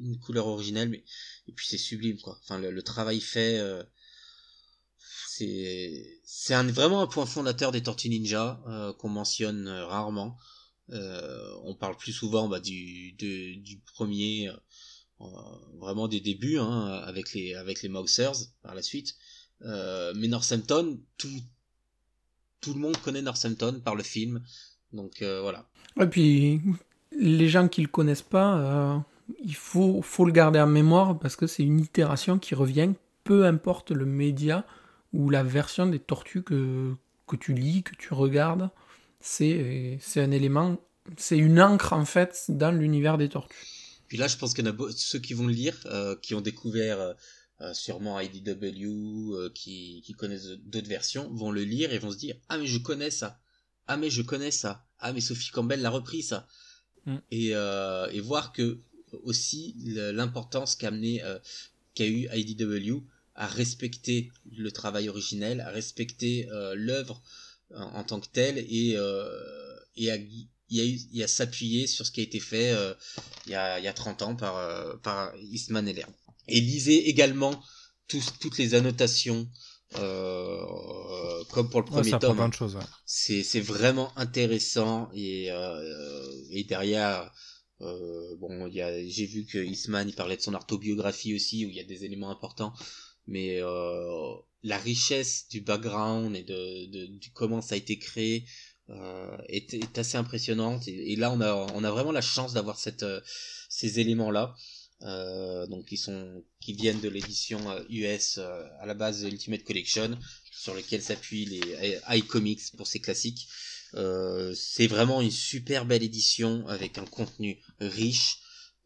une couleur originelle mais et puis c'est sublime quoi. Enfin le, travail fait c'est c'est un, vraiment un point fondateur des Tortues Ninja qu'on mentionne rarement. On parle plus souvent bah, du de, du premier euh, vraiment des débuts hein, avec les avec les Mousers par la suite. Euh, mais Northampton, tout tout le monde connaît Northampton par le film, donc euh, voilà. Et puis les gens qui le connaissent pas, il faut faut le garder en mémoire parce que c'est une itération qui revient, peu importe le média ou la version des tortues que que tu lis, que tu regardes, c'est c'est un élément, c'est une encre en fait dans l'univers des tortues. Puis là, je pense qu'il y en a ceux qui vont le lire, euh, qui ont découvert euh, euh, sûrement IDW, qui, qui connaissent d'autres versions, vont le lire et vont se dire ah mais je connais ça, ah mais je connais ça, ah mais Sophie Campbell l'a repris ça, mm. et, et voir que aussi l'importance qu'a amené qu'a eu IDW à respecter le travail originel, à respecter l'œuvre en, tant que telle et, et à il y a, s'appuyer sur ce qui a été fait euh, il, y a, il y a 30 ans par, euh, par Eastman et Laird. Et lisez également toutes les annotations euh, comme pour le premier tome. Hein. C'est c'est vraiment intéressant et euh, et derrière euh, bon il y a j'ai vu que Eastman il parlait de son autobiographie aussi où il y a des éléments importants mais euh, la richesse du background et de, de, de, comment ça a été créé euh, est, assez impressionnante. Et, là, on a, on a vraiment la chance d'avoir cette, euh, ces éléments-là. Euh, donc qui sont qui viennent de l'édition US à la base de Ultimate Collection sur lequel s'appuient les iComics pour ses classiques. c'est vraiment une super belle édition avec un contenu riche.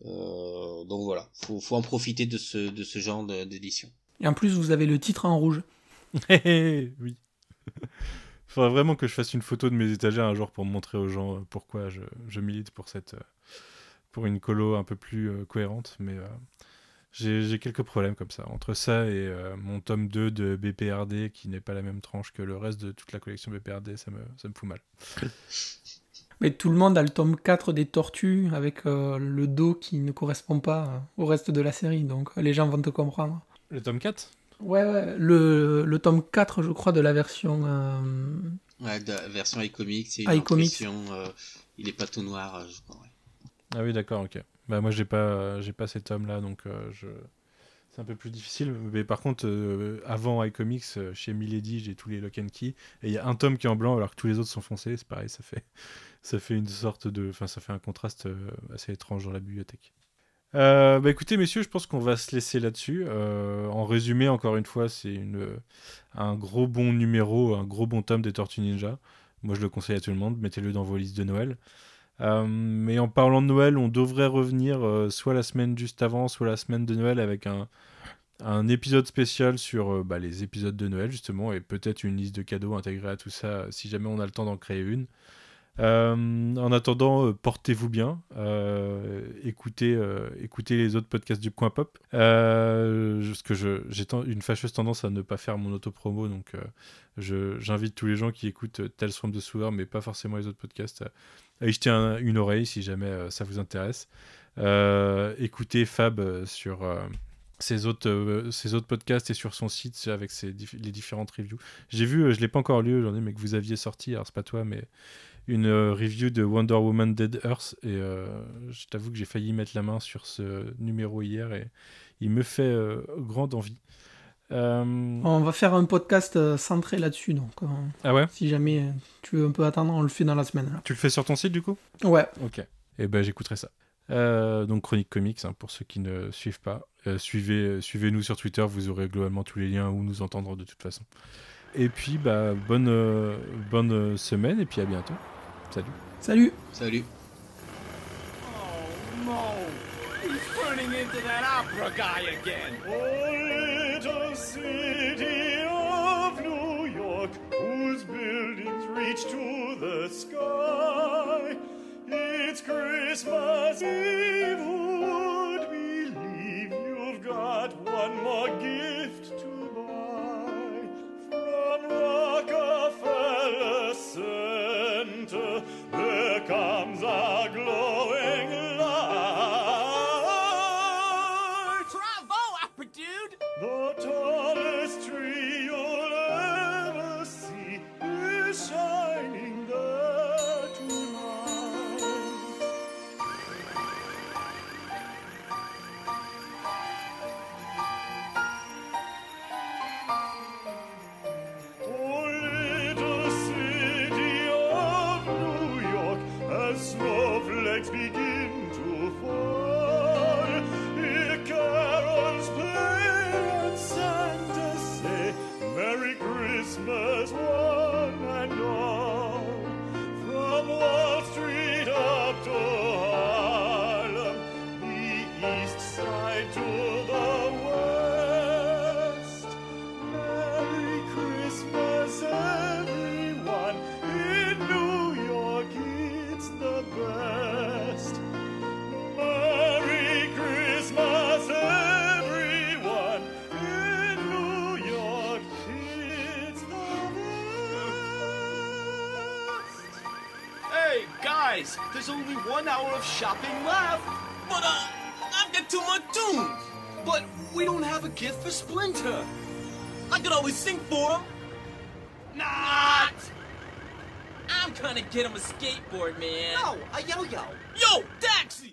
donc voilà, faut, faut en profiter de ce, de ce genre d'édition. Et en plus, vous avez le titre en rouge. oui. Faudrait vraiment que je fasse une photo de mes étagères un jour pour montrer aux gens euh, pourquoi je, je milite pour cette euh, pour une colo un peu plus euh, cohérente. Mais j'ai quelques problèmes comme ça. Entre ça et mon tome 2 de BPRD qui n'est pas la même tranche que le reste de toute la collection BPRD, ça me, ça me fout mal. Mais tout le monde a le tome 4 des Tortues avec le dos qui ne correspond pas au reste de la série, donc les gens vont te comprendre. Le tome 4 Ouais, ouais. Le, le, tome 4, je crois, de la version. Euh... Ouais, de la version iComics, c'est une impression, euh, il est pas tout noir, euh, je crois. Ouais. Ah oui, d'accord, ok. Bah moi j'ai pas j'ai pas cet homme là donc euh, je c'est un peu plus difficile mais par contre euh, avant iComics euh, chez Milady j'ai tous les lock and key et il y a un tome qui est en blanc alors que tous les autres sont foncés c'est pareil ça fait ça fait une sorte de enfin ça fait un contraste assez étrange dans la bibliothèque Euh, bah écoutez messieurs je pense qu'on va se laisser là-dessus. Euh, en résumé encore une fois c'est un gros bon numéro un gros bon tome des Tortues Ninja. Moi je le conseille à tout le monde. Mettez-le dans vos listes de Noël. Euh, mais en parlant de Noël, on devrait revenir soit la semaine juste avant, soit la semaine de Noël avec un, épisode spécial sur bah, les épisodes de Noël justement et peut-être une liste de cadeaux intégrée à tout ça si jamais on a le temps d'en créer une. Euh, en attendant, euh, portez-vous bien, euh, écoutez, écoutez les autres podcasts du Coin Pop. J'ai une fâcheuse tendance à ne pas faire mon auto-promo, donc j'invite tous les gens qui écoutent Tales from the Sewer, mais pas forcément les autres podcasts, à, y jeter un- une oreille si jamais ça vous intéresse. Écoutez Fab sur ses, autres, ses autres podcasts et sur son site avec les différentes reviews. J'ai vu, je l'ai pas encore lu aujourd'hui, mais que vous aviez sorti, alors c'est pas toi, mais une euh, review de Wonder Woman Dead Earth et euh, je t'avoue que j'ai failli mettre la main sur ce numéro hier et il me fait euh, grande envie. Euh, On va faire un podcast centré là-dessus, donc euh, Ah ouais? si jamais tu veux un peu attendre, on le fait dans la semaine. là. Tu le fais sur ton site du coup? Ouais, Ok. Et ben j'écouterai ça. Euh, donc Chronique Comics, hein, pour ceux qui ne suivent pas. Euh, suivez, suivez-nous sur Twitter, vous aurez globalement tous les liens où nous entendre de toute façon. Et puis bah bonne, euh, bonne euh, semaine et puis à bientôt. Salut. salut Salut. Oh no! He's turning into that opera guy again! Oh, little city of New York, whose buildings reach to the sky. It's Christmas Eve, who'd believe you've got one more gift to? From one hour of shopping left! But, uh, I've got two more tunes! But we don't have a gift for Splinter! I could always sing for him! Not! I'm gonna get him a skateboard, man. No, a yo-yo! Yo, taxi!